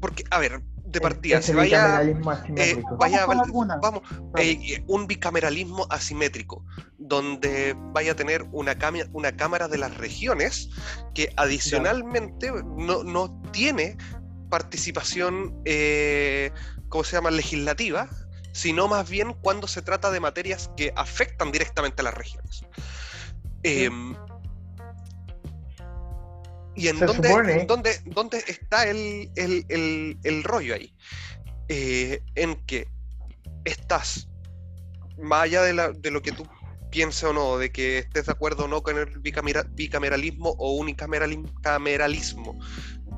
S3: porque, a ver, de partida, se vaya... Eh, vaya a
S4: Vamos
S3: vamos, eh, un bicameralismo asimétrico, donde vaya a tener una, una Cámara de las Regiones que adicionalmente no, no tiene participación, eh, ¿cómo se llama?, legislativa, sino más bien cuando se trata de materias que afectan directamente a las regiones. Em, ¿Y en dónde,
S2: supone-
S3: en dónde- dónde está el, el- el- el rollo ahí? Eh, en que estás, más allá de, la- de lo que tú pienses o no, de que estés de acuerdo o no con el bicamera- bicameralismo o unicameralismo,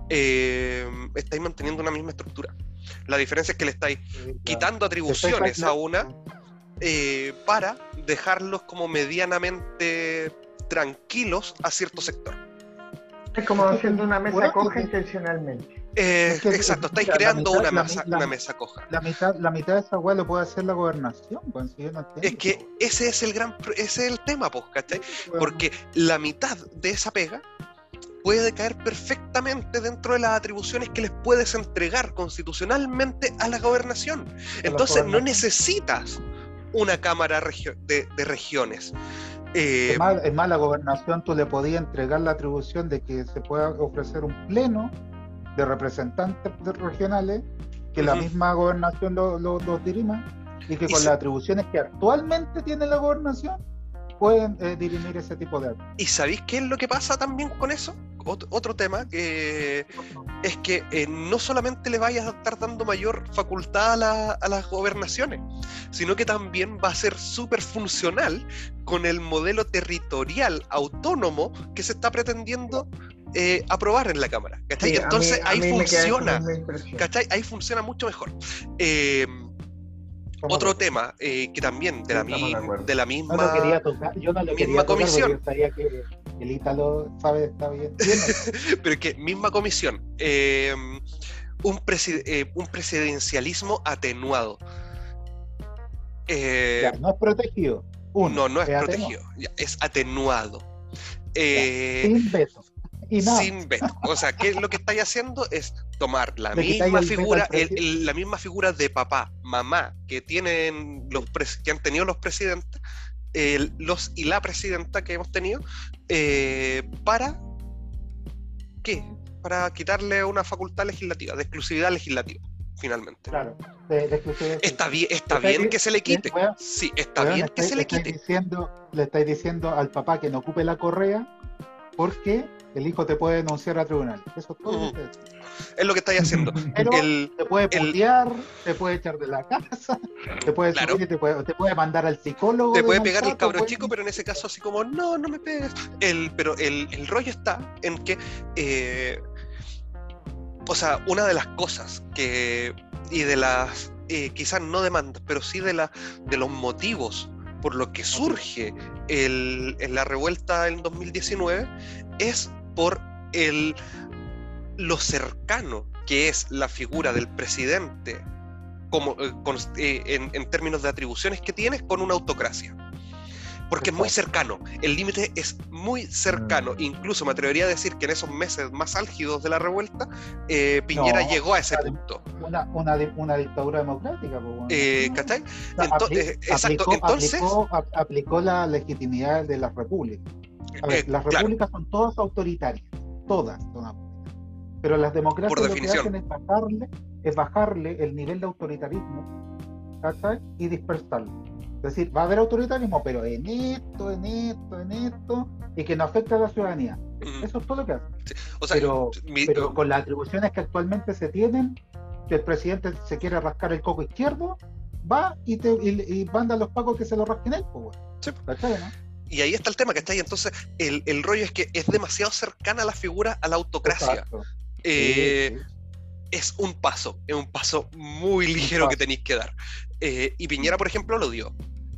S3: eh, estáis manteniendo una misma estructura. La diferencia es que le estáis quitando atribuciones a una eh, para dejarlos como medianamente tranquilos a cierto sector.
S2: Es como haciendo una mesa
S4: Bueno,
S2: coja intencionalmente.
S3: Eh,
S4: Es que-
S3: exacto, estáis creando
S4: mitad-
S3: una, mesa,
S4: mi- la-
S3: una mesa coja.
S4: La mitad, la mitad de esa weá lo puede hacer la gobernación, pues, si no
S3: Es que ese es el gran, ese es el tema, pues, ¿cachai?
S4: weón.
S3: Porque la mitad de esa pega puede caer perfectamente dentro de las atribuciones que les puedes entregar constitucionalmente a la gobernación. Entonces no
S4: gobernación.
S3: necesitas una cámara de regiones. Eh,
S4: Es más, es más, la gobernación tú le podías entregar la atribución de que se pueda ofrecer un pleno de representantes regionales, que la misma gobernación lo, lo, lo dirima, y que
S3: Y
S4: con las atribuciones que actualmente tiene la gobernación pueden eh, dirimir ese tipo de actos.
S3: ¿Y sabéis qué es lo que pasa también con eso? Ot- otro tema que es que eh, no solamente le vayas a estar dando mayor facultad a, la- a las gobernaciones, sino que también va a ser súper funcional con el modelo territorial autónomo que se está pretendiendo eh, aprobar en la Cámara. ¿cachai?
S2: Sí, mí-
S3: Entonces ahí
S2: mí esa
S3: funciona. ¿cachai? Ahí funciona mucho mejor. Eh, otro tema eh, que también de la, mi- de la misma...
S4: No quería tocar, yo no lo
S3: misma
S4: quería tocar
S3: comisión.
S4: que el Ítalo sabe, está bien. [laughs]
S3: Pero es que misma comisión, eh, un, presi- eh, un presidencialismo atenuado. Eh,
S4: Ya, no es protegido. Uno,
S3: no, no es
S4: atenuado.
S3: protegido, ya, es atenuado. Eh,
S4: Sin veto.
S3: Sin veto. O sea, ¿qué es lo que estáis haciendo? Es tomar la misma figura, el- el- la misma figura de papá, mamá que tienen los que han tenido los presidentes, los y la presidenta que hemos tenido, eh, para ¿qué? Para quitarle una facultad legislativa, de exclusividad legislativa, finalmente.
S4: Claro. de- de exclusividad.
S3: Está bien, está bien que se le quite. Sí, está bien que se
S4: le
S3: quite.
S4: Diciendo, le estáis diciendo al papá que no ocupe la correa porque el hijo te puede denunciar a tribunal. Eso es todo
S3: Ujú.
S4: que es.
S3: Lo que estáis haciendo. [laughs]
S4: Pero
S3: El,
S4: te puede
S3: el-
S4: putear, te puede echar de la casa, te puede
S3: Claro.
S4: subir te puede, te puede mandar al psicólogo.
S3: te
S4: de
S3: puede pegar el cabro chico, pero en ese caso así como, no, no me pegues. El, pero el, el rollo está en que, eh, o sea, una de las cosas que, y de las, eh, quizás no demandas, pero sí de, la, de los motivos por lo que surge el, en la revuelta en 2019 es por el, lo cercano que es la figura del presidente como, eh, con- eh, en, en términos de atribuciones que tienes con una autocracia. Porque es muy cercano, el límite es muy cercano. Incluso me atrevería a decir que en esos meses más álgidos de la revuelta, eh, Piñera
S4: No,
S3: llegó a ese punto.
S4: Una, una, una dictadura democrática. pues,
S3: ¿Cachai?
S4: Aplicó,
S3: entonces-
S4: aplicó, ap- aplicó la legitimidad de las repúblicas. A ver,
S3: Eh,
S4: las
S3: claro.
S4: repúblicas son todas autoritarias, todas son autoritarias. Pero las democracias lo que hacen es bajarle, es bajarle el nivel de autoritarismo ¿cachai? y dispersarlo. Es decir, va a haber autoritarismo, pero en esto, en esto, en esto, y que no afecte a la ciudadanía.
S3: Mm,
S4: Eso es todo lo que hace.
S3: o sea,
S4: pero,
S3: mi-
S4: pero con las atribuciones que actualmente se tienen, que el presidente se quiere rascar el coco izquierdo, va y, te, y, y manda a los pacos que se lo rasquen él, pues, güey.
S3: Sí.
S4: ¿Cachai, no?
S3: Y ahí está el tema, ¿cachai? Entonces, el, el rollo es que es demasiado cercana la figura a la autocracia. Eh,
S4: Sí,
S3: es un paso, es un paso muy ligero que tenéis que dar. Eh, y Piñera, por ejemplo, lo dio.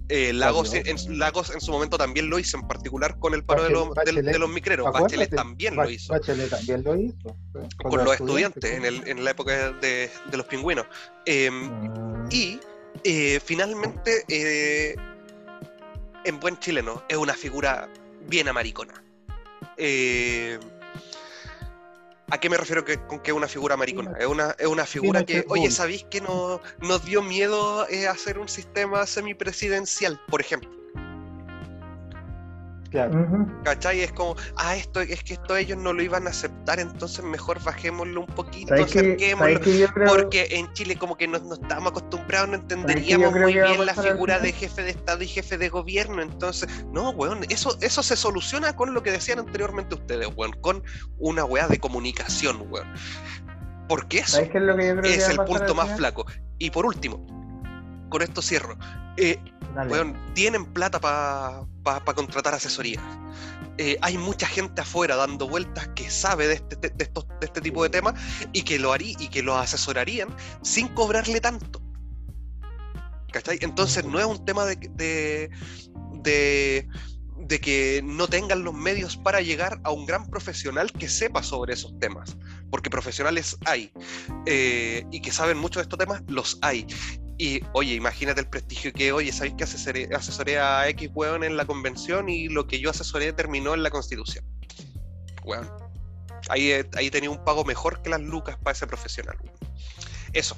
S3: Eh, Lagos, en, Lagos en su momento también lo hizo, en particular con el paro de, los- de los micreros. Bachelet también lo hizo.
S4: Bachelet también lo hizo.
S3: Con los estudiantes en, el- en la época de, de los pingüinos.
S2: Mm.
S3: y eh, finalmente, eh, en buen chileno, es una figura bien amaricona. Eh, ¿A qué me refiero que- con que es una figura amaricona? Es una, es una figura que, oye. ¿sabéis que no, nos dio miedo eh, hacer un sistema semipresidencial, por ejemplo?
S4: Claro.
S2: Ujú.
S3: ¿Cachai? Es como, ah, esto es que esto ellos no lo iban a aceptar, entonces mejor bajémoslo un poquito,
S2: ¿Sabes que,
S3: acerquémoslo.
S2: creo
S3: Porque en Chile como que no, no estábamos acostumbrados, no entenderíamos muy bien la figura de jefe de Estado y jefe de gobierno. Entonces, no, weón, eso, eso se soluciona con lo que decían anteriormente ustedes, weón, con una weá de comunicación, weón. Porque eso
S2: ¿Sabes qué es lo que yo creo que
S3: es
S2: va a
S3: el punto más flaco. Y por último, con esto cierro. Eh,
S2: Dale.
S3: weón, tienen plata para contratar asesoría. Eh, hay mucha gente afuera dando vueltas que sabe de este, de estos- de este tipo de temas y que lo harí, y que lo asesorarían sin cobrarle tanto. ¿Cachai? Entonces no es un tema de, de, de, de que no tengan los medios para llegar a un gran profesional que sepa sobre esos temas. Porque profesionales hay. eh, y que saben mucho de estos temas, los hay. Y oye, imagínate el prestigio que, oye, ¿sabéis que asesoré, asesoré a X weón en la convención y lo que yo asesoré terminó en la constitución? Weón. Ahí, eh, ahí tenía un pago mejor que las lucas para ese profesional. Eso.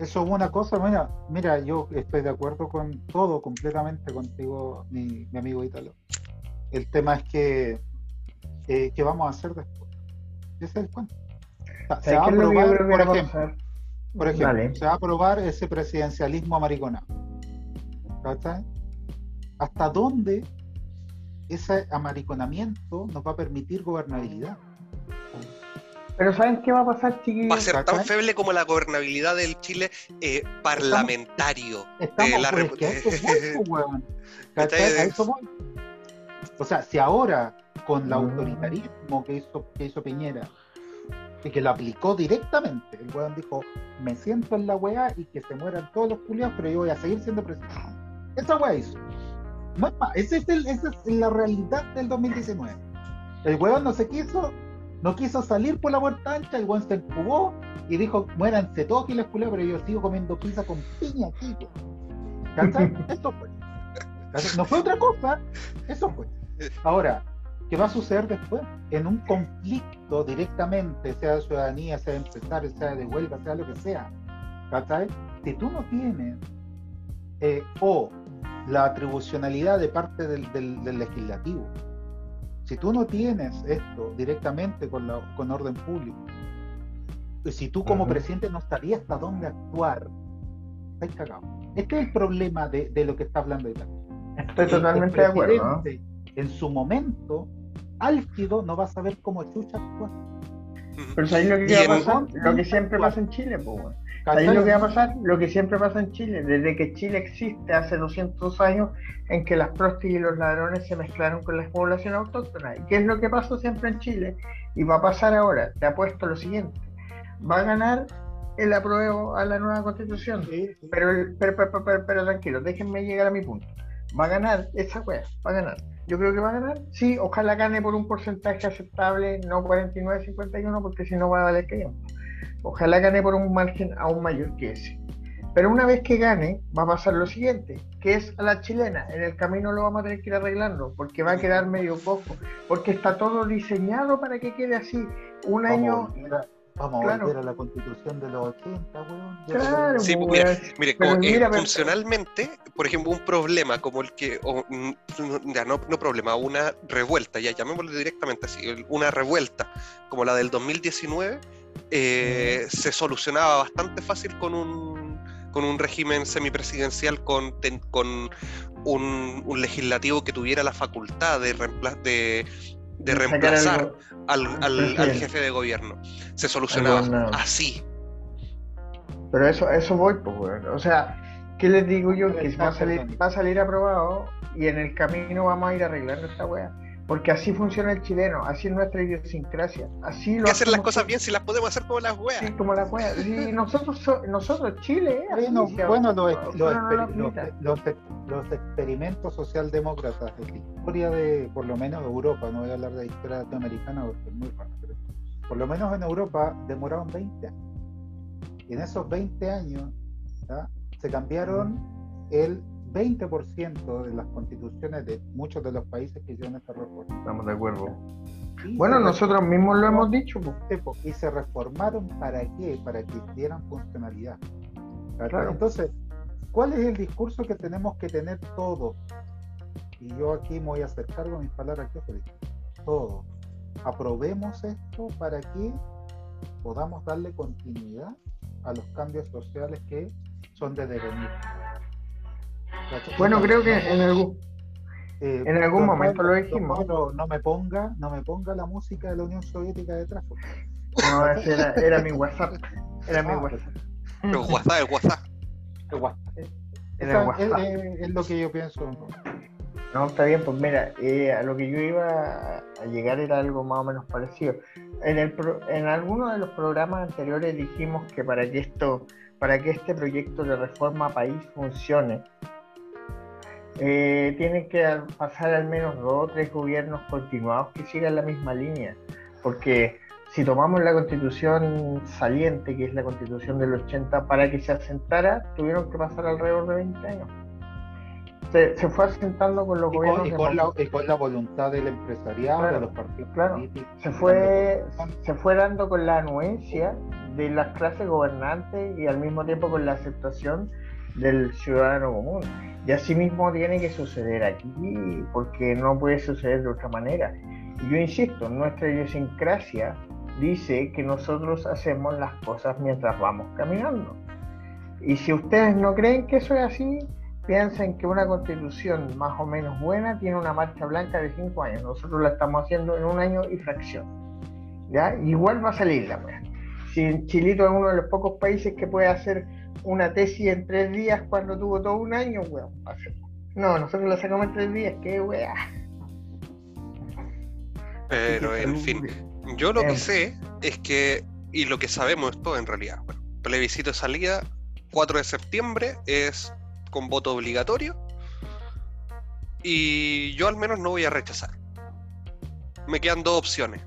S4: Eso es una cosa, mira, mira, yo estoy de acuerdo con todo completamente contigo, mi, mi amigo Italo. El tema es que, eh, ¿qué vamos a hacer después? Ese es el cuento. O sea, se
S2: ¿Sabes
S4: va a
S2: que
S4: por ejemplo, por se va a aprobar ese presidencialismo amariconado. ¿Cachai? ¿Hasta dónde ese amariconamiento nos va a permitir gobernabilidad?
S2: Pero ¿saben qué va a pasar, chiquillos?
S3: Va a ser tan feble como la gobernabilidad del Chile eh, parlamentario.
S4: Estamos,
S3: de la
S4: pues, que a eso voy, pues, weón. [laughs] ¿Cachai?
S3: ¿Cachai?
S4: A eso voy. O sea, si ahora con el
S2: Mm.
S4: autoritarismo que hizo, que hizo Piñera y que lo aplicó directamente, el weón dijo, me siento en la weá y que se mueran todos los culiados, pero yo voy a seguir siendo presidente. Esa weá hizo. No es más, esa es, el- esa es la realidad del 2019. El weón no se quiso, no quiso salir por la puerta ancha, el weón se empujó y dijo, muéranse todos aquí los culiados, pero yo sigo comiendo pizza con piña aquí. weón". ¿Cachai? [laughs] Esto fue. No fue otra cosa, eso fue. Ahora, ¿qué va a suceder después? En un conflicto directamente, sea de ciudadanía, sea de empresarios, sea de huelga, sea lo que sea, ¿cachai? Si tú no tienes eh, o la atribucionalidad de parte del, del- del legislativo, si tú no tienes esto directamente con, la, con orden público, si tú como
S2: Ujú.
S4: presidente no sabías hasta dónde actuar, estás cagado. Este es el problema de, de lo que está hablando ahorita.
S2: Estoy
S4: El-
S2: totalmente
S4: el
S2: de acuerdo.
S4: En su momento álgido no va a saber cómo chucha actuar.
S2: Pero ¿sabéis lo que va a pasar? Lo que siempre pasa en Chile, pues, weón. ¿Sabéis
S4: ¿Cachai?
S2: lo que va a pasar? Lo que siempre pasa en Chile, desde que Chile existe hace 200 años, en que las próstigas y los ladrones se mezclaron con la población autóctona. ¿Y qué es lo que pasó siempre en Chile? Y va a pasar ahora, te apuesto lo siguiente, va a ganar el apruebo a la nueva constitución.
S4: Sí, sí.
S2: Pero, el- pero, pero, pero, pero, pero tranquilo, déjenme llegar a mi punto. Va a ganar esa wea, va a ganar. Yo creo que va a ganar. Sí, ojalá gane por un porcentaje aceptable, no 49-51, porque si no va a valer que Ojalá gane por un margen aún mayor que ese. Pero una vez que gane, va a pasar lo siguiente, que es a la chilena. En el camino lo vamos a tener que ir arreglando, porque va a quedar medio cojo, porque está todo diseñado para que quede así. Un año.
S4: A a, vamos a
S2: Claro.
S4: volver a la constitución de los 80, weón.
S2: Claro,
S3: Sí,
S2: pues,
S3: mira,
S2: weón.
S3: Mire, como, eh,
S2: mira,
S3: funcionalmente, por ejemplo, un problema como el que, o, mm, no- ya no, no problema, una revuelta, ya llamémoslo directamente así, una revuelta como la del 2019, eh, se solucionaba bastante fácil con un, con un régimen semipresidencial, con, ten- con un, un legislativo que tuviera la facultad de, de, de reemplazar al, al- al
S2: presidente.
S3: jefe de gobierno. Se solucionaba así.
S2: Pero eso, eso voy, pues, weón. O sea, ¿qué les digo yo? Que va a, salir, va a salir aprobado y en el camino vamos a ir arreglando esta weá. Porque así funciona el chileno, así es nuestra idiosincrasia. Así lo
S3: que hacer las cosas bien si las podemos hacer como las weas.
S2: Sí, como la weá. Sí, nosotros, so- nosotros, Chile, así,
S4: Bueno, bueno los, los, experimentos socialdemócratas de la historia de, por lo menos Europa, no voy a hablar de historia latinoamericana porque es muy raro, pero por lo menos en Europa demoraron 20 años. Y en esos 20 años se cambiaron el 20% de las constituciones de muchos de los países que hicieron esta reforma.
S2: Estamos de acuerdo.
S4: Y
S2: Bueno, nosotros mismos lo hemos dicho,
S4: po, y se reformaron para qué? Para que dieran funcionalidad. Entonces, ¿cuál es el discurso que tenemos que tener todos? Y yo aquí me voy a hacer cargo de mis palabras Felipe. Todos. Aprobemos esto para que podamos darle continuidad a los cambios sociales que son de devenir.
S2: Bueno, creo que en algún,
S4: Eh,
S2: en algún
S4: don
S2: momento
S4: Pablo,
S2: lo dijimos.
S4: Pablo, no me ponga, no me ponga la música de la Unión Soviética detrás. por favor.
S2: No, ese era, era mi WhatsApp. Era mi
S4: Ah,
S2: WhatsApp.
S3: El WhatsApp, el WhatsApp.
S4: Qué guay.
S2: Era
S4: Esa- es,
S2: WhatsApp.
S4: es- es lo que yo pienso.
S2: No, está bien, pues mira, eh, a lo que yo iba a, a llegar era algo más o menos parecido. En, el pro- en alguno de los programas anteriores dijimos que para que esto, para que este proyecto de reforma país funcione, eh, tienen que pasar al menos dos o tres gobiernos continuados que sigan la misma línea. Porque si tomamos la constitución saliente, que es la constitución del 80, para que se asentara, tuvieron que pasar alrededor de 20 años. Se, se fue asentando con los
S4: Y
S2: gobiernos
S4: con, y
S2: de
S4: con la,
S2: Montoro.
S4: y con la voluntad del empresariado,
S2: Claro,
S4: de los partidos
S2: claro.
S4: políticos.
S2: se fue, se fue dando con la anuencia de las clases gobernantes y al mismo tiempo con la aceptación del ciudadano común. Y así mismo tiene que suceder aquí, porque no puede suceder de otra manera. Yo insisto, nuestra idiosincrasia dice que nosotros hacemos las cosas mientras vamos caminando. Y si ustedes no creen que eso es así, piensen que una constitución más o menos buena tiene una marcha blanca de cinco años. Nosotros la estamos haciendo en un año y fracción. ¿Ya? Igual va a salir la wea. Si en Chilito es uno de los pocos países que puede hacer una tesis en tres días cuando tuvo todo un año, weón. No, nosotros la sacamos en tres días, qué wea.
S3: Pero en fin, yo lo que sé es que, y lo que sabemos es todo en realidad, bueno, plebiscito de salida, 4 de septiembre, es con voto obligatorio, y yo al menos no voy a rechazar. Me quedan dos opciones,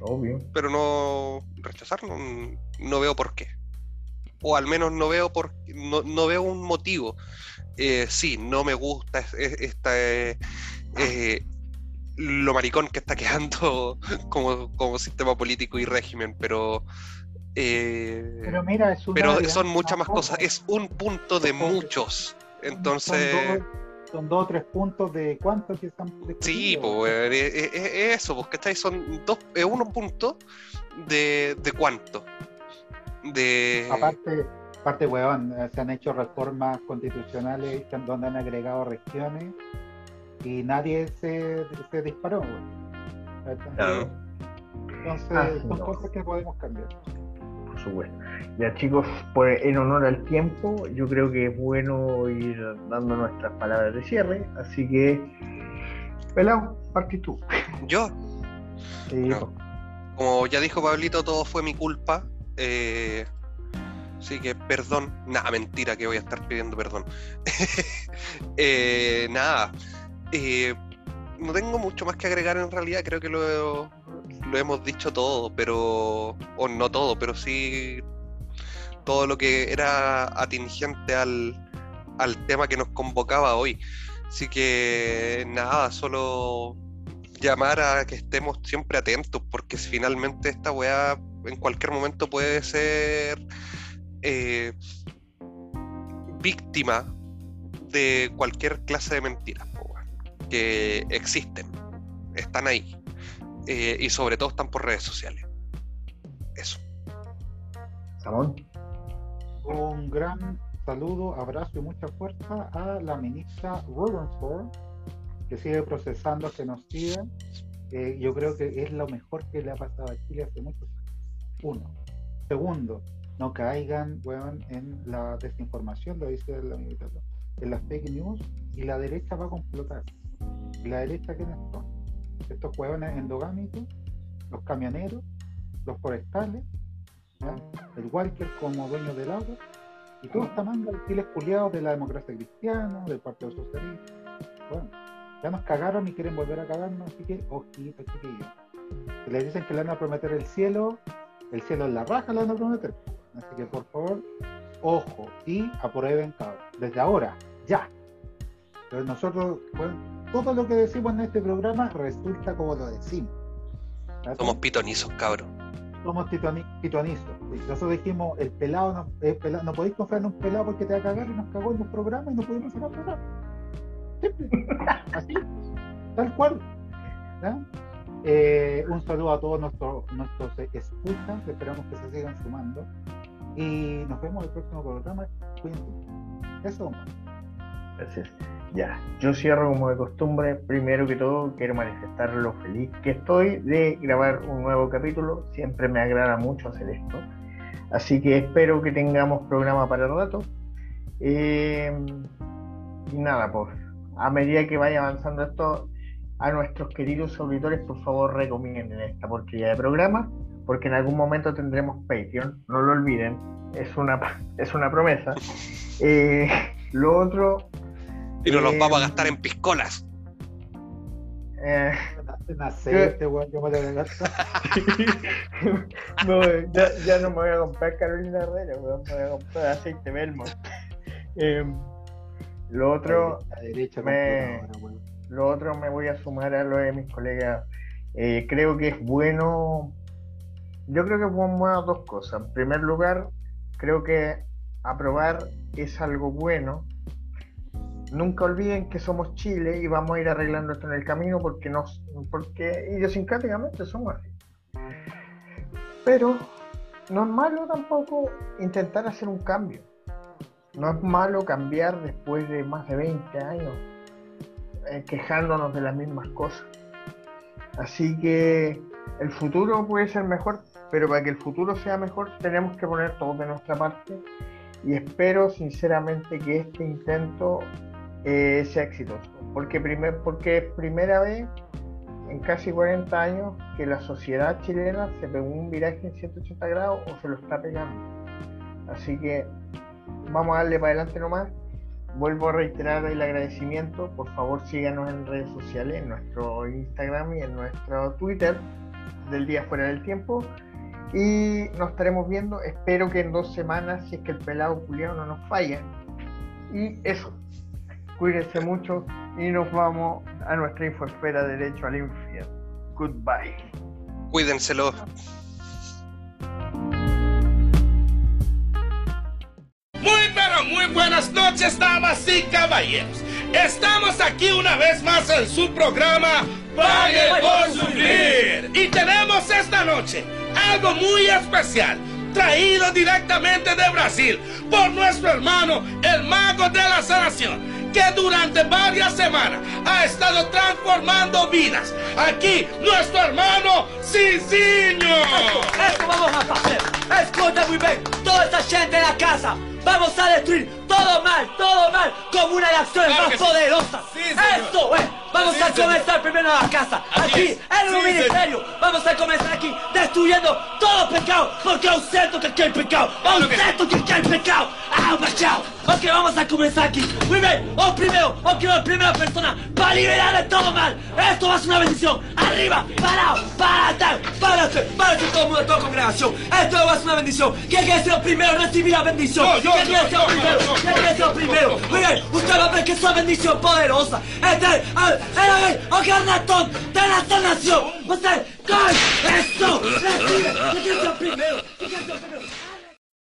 S2: Obvio.
S3: pero no rechazar no, no veo por qué. O al menos no veo por no, no veo un motivo. Eh, sí, no me gusta es- es- esta eh, eh, lo maricón que está quedando [laughs] como, como sistema político y régimen, pero eh,
S4: Pero mira, es
S3: pero son muchas más
S4: cosa.
S3: cosas. Es un punto de muchos. Entonces,
S4: Son dos, o tres puntos de cuántos que están
S3: sí, pues eh, eh, eso, porque estáis son dos, eh, uno punto de, de cuánto. De
S4: Aparte, aparte, weón, eh, se han hecho reformas constitucionales donde han agregado regiones y nadie se, se disparó, weón. Entonces,
S2: Ah,
S4: son
S2: no.
S4: cosas que podemos cambiar.
S2: Por supuesto. Ya chicos, por, en honor al tiempo, yo creo que es bueno ir dando nuestras palabras de cierre, así que, pelado, partí tú.
S3: yo,
S2: Sí,
S3: No. como ya dijo Pablito, todo fue mi culpa. Eh, así que perdón. Nada, mentira que voy a estar pidiendo perdón. [laughs] Eh, nada. eh, no tengo mucho más que agregar en realidad. Creo que lo, lo hemos dicho todo, pero. O no todo, pero sí todo lo que era atingente al, al tema que nos convocaba hoy. Así que nada, solo llamar a que estemos siempre atentos, porque finalmente esta weá en cualquier momento puede ser eh, víctima de cualquier clase de mentiras que existen, están ahí, eh, y sobre todo están por redes sociales. Eso.
S2: Samón.
S4: Un gran saludo, abrazo y mucha fuerza a la ministra Rutherford, que sigue procesando genocidio. Eh, yo creo que es lo mejor que le ha pasado a Chile hace muchos años. Uno. Segundo, no caigan weón, en la desinformación, lo dice la ministra, en las fake news, y la derecha va a complotar. ¿Y la derecha quiénes son? Estos huevones endogámicos, los camioneros, los forestales, el Walker como dueño del agua, y toda esta manga de chiles culiados de la democracia cristiana, del Partido Socialista. Bueno, ya nos cagaron y quieren volver a cagarnos, así que ojito, chiquillos. Si les dicen que le van a prometer el cielo, el cielo en la raja le van a prometer. Así que por favor, ojo y aprueben cabrón. Desde ahora, ya. Pero nosotros, bueno, todo lo que decimos en este programa resulta como lo decimos.
S3: Somos pitonizos, cabros.
S4: somos. Y Nosotros dijimos, el pelado no, el pelado, no podéis confiar en un pelado porque te va a cagar y nos cagó en un programa y no pudimos hacer un programa. Simple. [laughs] Así, tal cual. ¿Ya? Eh, un saludo a todos nuestros, nuestros eh, escuchas, esperamos que se sigan sumando. Y nos vemos en el próximo programa. Cuídense. Eso.
S2: Gracias. Ya, yo cierro como de costumbre. Primero que todo, quiero manifestar lo feliz que estoy de grabar un nuevo capítulo. Siempre me agrada mucho hacer esto. Así que espero que tengamos programa para el rato. Eh, y nada, pues, a medida que vaya avanzando esto, a nuestros queridos auditores, por favor, recomienden esta porquería de programa, porque en algún momento tendremos Patreon, no lo olviden, es una, [laughs] es una promesa. [laughs] Eh, lo otro,
S3: Y nos los
S2: Eh,
S3: vamos a gastar en piscolas.
S2: eh,
S4: En aceite, weón, yo me lo voy a gastar. [laughs]
S2: no, ya, ya no me voy a comprar Carolina Herrera, weón, me voy a comprar aceite Belmont. Eh, lo otro,
S4: A la derecha,
S2: me-
S4: computadora, weón.
S2: Lo otro me voy a sumar a lo de mis colegas. Eh, creo que es bueno, yo creo que es bueno dos cosas. En primer lugar, creo que aprobar es algo bueno. Nunca olviden que somos Chile y vamos a ir arreglando esto en el camino porque nos, porque idiosincráticamente somos así. Pero no es malo tampoco intentar hacer un cambio. No es malo cambiar después de más de 20 años eh, quejándonos de las mismas cosas. Así que el futuro puede ser mejor, pero para que el futuro sea mejor tenemos que poner todo de nuestra parte y espero sinceramente que este intento eh, sea exitoso, porque, primer, porque es primera vez en casi 40 años que la sociedad chilena se pegó un viraje en 180 grados o se lo está pegando. Así que vamos a darle para adelante nomás. Vuelvo a reiterar el agradecimiento. Por favor, síganos en redes sociales, en nuestro Instagram y en nuestro Twitter del día fuera del tiempo. Y nos estaremos viendo. Espero que en dos semanas, si es que el pelado culiao no nos falla. Y eso. Cuídense mucho y nos vamos a nuestra infosfera derecho al infierno. Goodbye.
S3: Cuídenselo.
S5: Muy buenas noches, damas y caballeros. Estamos aquí una vez más en su programa Pague por Sufrir. Y tenemos esta noche algo muy especial, traído directamente de Brasil por nuestro hermano, el mago de la sanación que durante varias semanas ha estado transformando vidas. Aquí, nuestro hermano Cicinho.
S8: Esto vamos a hacer. Escucha muy bien, toda esta gente en la casa. Vamos a destruir todo mal, todo mal, como una de las acciones
S5: Claro
S8: más
S5: que sí.
S8: poderosas.
S5: Sí.
S8: Esto es, vamos
S5: Sí,
S8: a
S5: señor.
S8: comenzar primero en la casa, aquí, en el ministerio. Vamos a comenzar aquí destruyendo todo pecado, porque yo siento que aquí hay pecado. Yo siento que aquí hay pecado. ¡Ah, pecado! Ok, vamos a comenzar aquí. Muy bien, oh primero, oh quiero la primera persona para liberar de todo mal. Esto va a ser una bendición. Arriba, parado, párate, párate, párate todo el mundo, toda congregación. Esto va a ser una bendición. ¿Quién quiere ser el primero recibir la bendición? ¿Quién quiere ser el primero? ¿Quién quiere ser el primero? Muy bien, usted va a ver que es una bendición poderosa. Este es el, el oh carnatón de la sanación. Usted, ¡Gol! ¡Eso! ¡Recibe! ¿Quién quiere ser el primero? ¿Quién quiere ser el primero?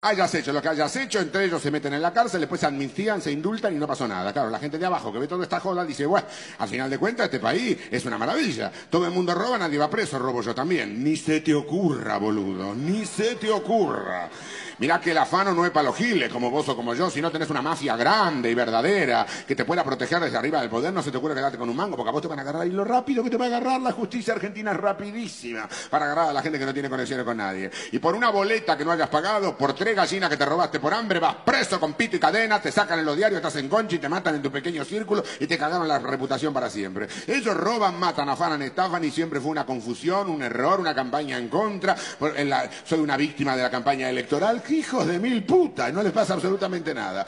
S9: Hayas hecho lo que hayas hecho, entre ellos se meten en la cárcel, después se amnistían, se indultan y no pasó nada. Claro, la gente de abajo que ve toda esta joda dice, bueno, al final de cuentas este país es una maravilla. Todo el mundo roba, nadie va preso, robo yo también. Ni se te ocurra, boludo, ni se te ocurra. Mirá que el afano no es para los giles, como vos o como yo, si no tenés una mafia grande y verdadera que te pueda proteger desde arriba del poder, no se te ocurre quedarte con un mango, porque a vos te van a agarrar y lo rápido que te va a agarrar la justicia argentina es rapidísima para agarrar a la gente que no tiene conexiones con nadie. Y por una boleta que no hayas pagado, por tres gallinas que te robaste por hambre, vas preso con pito y cadena, te sacan en los diarios, estás en concha y te matan en tu pequeño círculo y te cagaron la reputación para siempre. Ellos roban, matan, afanan, estafan y siempre fue una confusión, un error, una campaña en contra. Soy una víctima de la campaña electoral. ¡Qué hijos de mil putas! No les pasa absolutamente nada.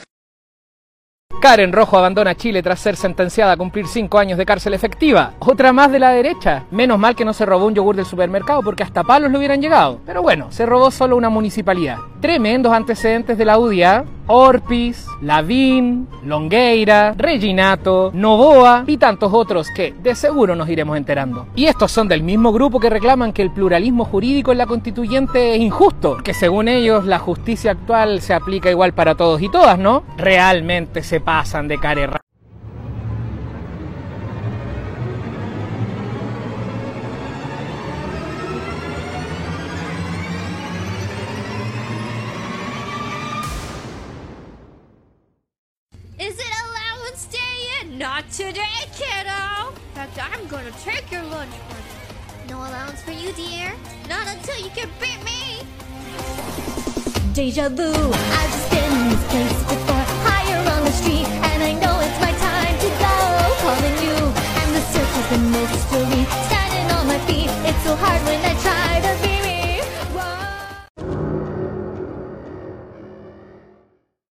S1: Karen Rojo abandona Chile tras ser sentenciada a cumplir 5 años de cárcel efectiva. Otra más de la derecha. Menos mal que no se robó un yogur del supermercado porque hasta palos le hubieran llegado. Pero bueno, se robó solo una municipalidad. Tremendos antecedentes de la UDIA. Orpis, Lavín, Longueira, Reginato, Novoa y tantos otros que de seguro nos iremos enterando. Y estos son del mismo grupo que reclaman que el pluralismo jurídico en la constituyente es injusto, que según ellos la justicia actual se aplica igual para todos y todas, ¿no? Realmente se pasan de carerra.
S10: Take your lunch money. No allowance for you, dear. Not until you can beat me.
S11: Deja vu. I've just been in this place